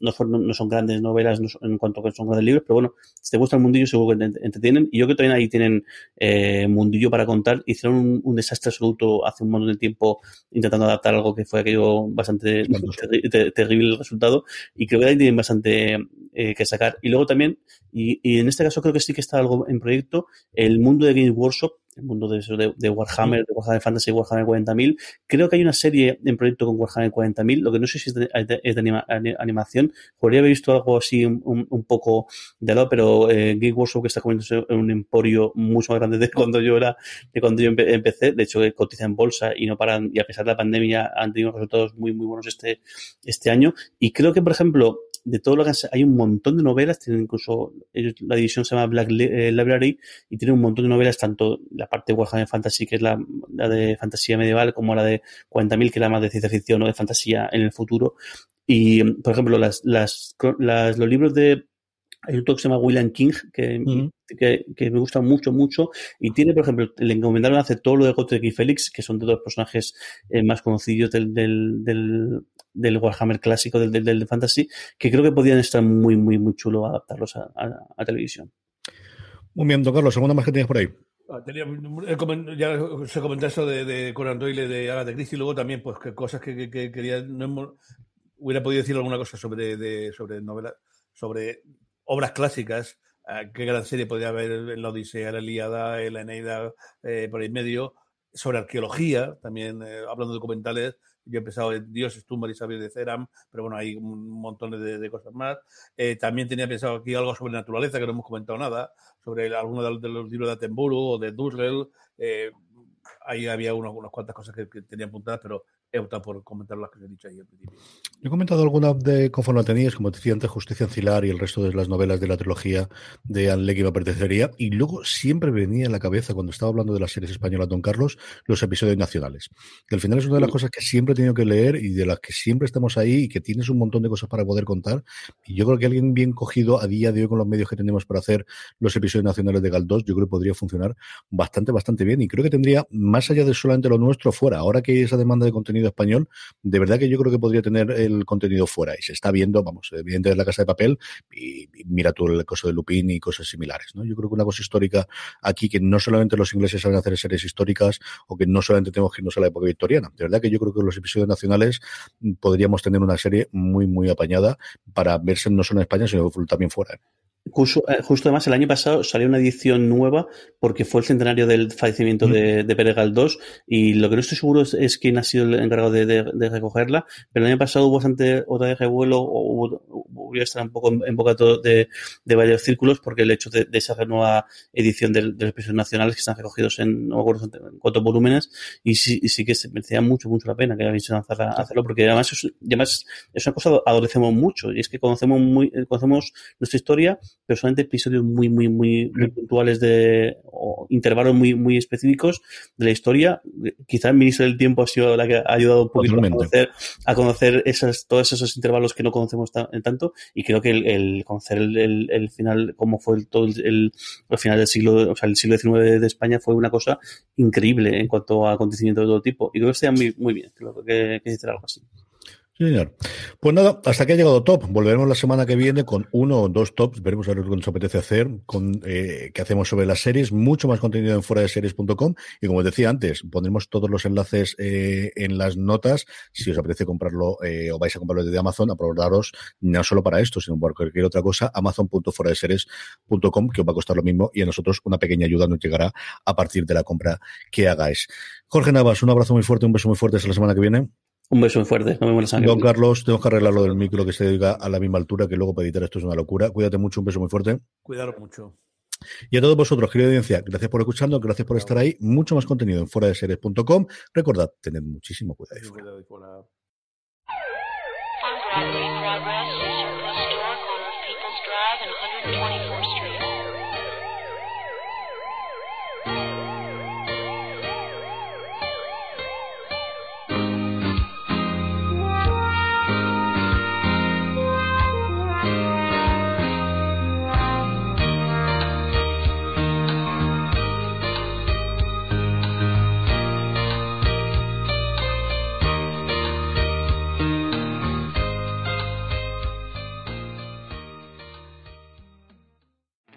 no, no, son grandes novelas no son, en cuanto a que son grandes libros, pero bueno, si te gusta el mundillo seguro que te entretienen. Y yo creo que también ahí tienen eh, mundillo para contar. Hicieron un un, un desastre absoluto hace un montón de tiempo intentando adaptar algo que fue aquello bastante terri- ter- terrible el resultado y creo que ahí tienen bastante eh, que sacar. Y luego también, y, y en este caso creo que sí que está algo en proyecto, el mundo de Games Workshop, el mundo de, de, de Warhammer, de Warhammer Fantasy, Warhammer 40.000. Creo que hay una serie en proyecto con Warhammer 40.000, lo que no sé si es de, es de- anima- animación. Podría haber visto algo así un, poco de lado, pero eh, Game Workshop que está convirtiéndose en un emporio mucho más grande de cuando yo era, de cuando yo empe- empecé. De hecho, que cotiza en bolsa y no paran, y a pesar de la pandemia han tenido resultados muy, muy buenos este, este año. Y creo que, por ejemplo, de todo lo que han hay un montón de novelas, tienen incluso, ellos, la división se llama Black eh, Library y tiene un montón de novelas, tanto la parte de Warhammer Fantasy, que es la, la de fantasía medieval, como la de 40.000, que es la más de ciencia ficción o de fantasía en el futuro. Y, por ejemplo, las, las, las- los libros de hay un que se llama William King, que, que, que me gusta mucho, mucho. Y tiene, por ejemplo, le encomendaron hacer todo lo de Gotrek y Félix, que son de los personajes eh, más conocidos del, del, del, del Warhammer clásico, del, del, del fantasy, que creo que podrían estar muy, muy, muy chulo adaptarlos a, a, a televisión. Muy bien, don Carlos, ¿alguna más que tienes por ahí? Ah, tenía- ya se comentó eso de, de Conan Doyle, de Agatha Christie, y luego también, pues, que cosas que, que- que quería. No hemos- hubiera podido decir alguna cosa sobre, de, sobre novelas, sobre obras clásicas. ah, qué gran serie podría haber en la Odisea, la Ilíada, en la Eneida, eh, por ahí medio. Sobre arqueología, también eh, hablando de documentales. Yo he empezado en Dios, Tumbar y Sabios de Ceram, pero bueno, hay un montón de, cosas más. Eh, también tenía pensado aquí algo sobre naturaleza, que no hemos comentado nada, sobre alguno de los, libros de Attenborough o de Dussel. Eh, ahí había unas cuantas cosas que, que tenía apuntadas, pero he optado por comentar las que he dicho ahí al principio. Yo he comentado alguna de conforme lo tenías, como decía antes, Justicia Ancilar y el resto de las novelas de la trilogía de Anne Lee que me apetecería. Y luego siempre venía en la cabeza, cuando estaba hablando de las series españolas, Don Carlos, los episodios nacionales. Que al final es una de las cosas que siempre he tenido que leer y de las que siempre estamos ahí y que tienes un montón de cosas para poder contar. Y yo creo que alguien bien cogido a día de hoy con los medios que tenemos para hacer los episodios nacionales de Galdós, yo creo que podría funcionar bastante, bastante bien. Y creo que tendría, más allá de solamente lo nuestro, fuera. Ahora que hay esa demanda de contenido español, de verdad que yo creo que podría tener el contenido fuera. Y se está viendo, vamos, evidentemente es la casa de papel y, mira tú el caso de Lupin y cosas similares, ¿no? Yo creo que una cosa histórica aquí que no solamente los ingleses saben hacer series históricas o que no solamente tenemos que irnos a la época victoriana. De verdad que yo creo que los episodios nacionales podríamos tener una serie muy, muy apañada para verse no solo en España, sino también fuera. ¿Eh? Justo, eh, justo además el año pasado salió una edición nueva porque fue el centenario del fallecimiento de, de Pere Galdós y lo que no estoy seguro es, es quién ha sido el encargado de, de- de recogerla, pero el año pasado hubo bastante otra vez revuelo hubo, hubo estar un poco en, en boca de, de varios círculos porque el hecho de, de esa nueva edición de, los episodios nacionales que están recogidos en, no me acuerdo en cuántos volúmenes y sí, y sí que se merecía mucho, mucho la pena que habéis lanzado a hacerlo porque además es, además es una cosa que adolecemos mucho y es que conocemos muy, conocemos nuestra historia pero solamente episodios muy, muy, muy, muy puntuales de, o intervalos muy, muy específicos de la historia. Quizá el ministro del tiempo ha sido la que ha ayudado un poquito a conocer, a conocer esas, todos esos intervalos que no conocemos ta- tanto, y creo que el, el conocer el, el- el final, cómo fue el, todo el, final del siglo, o sea, el siglo XIX de, de España fue una cosa increíble en cuanto a acontecimientos de todo tipo. Y creo que estaría muy, muy bien, creo que, que hiciera algo así. Señor. Pues nada, hasta aquí ha llegado Top. Volveremos la semana que viene con uno o dos tops. Veremos a ver lo que nos apetece hacer, con eh, que hacemos sobre las series. Mucho más contenido en fuera de series.com. Y como os decía antes, pondremos todos los enlaces eh, en las notas. Si os apetece comprarlo eh, o vais a comprarlo desde Amazon, aprobaros no solo para esto, sino por cualquier otra cosa. Amazon.fueradeseries.com, que os va a costar lo mismo. Y a nosotros una pequeña ayuda nos llegará a partir de la compra que hagáis. Jorge Navas, un abrazo muy fuerte, un beso muy fuerte hasta la semana que viene. Un beso muy fuerte. Nos vemos la semana Don. Carlos, tengo que arreglar lo del micro que se diga a la misma altura, que luego para editar esto es una locura. Cuídate mucho, un beso muy fuerte. Cuidaros mucho. Y a todos vosotros, querida audiencia, gracias por escuchando, gracias por estar ahí. Mucho más contenido en fuera de series.com. Recordad, tened muchísimo cuidado. ahí fuera. Cuidado ahí fuera.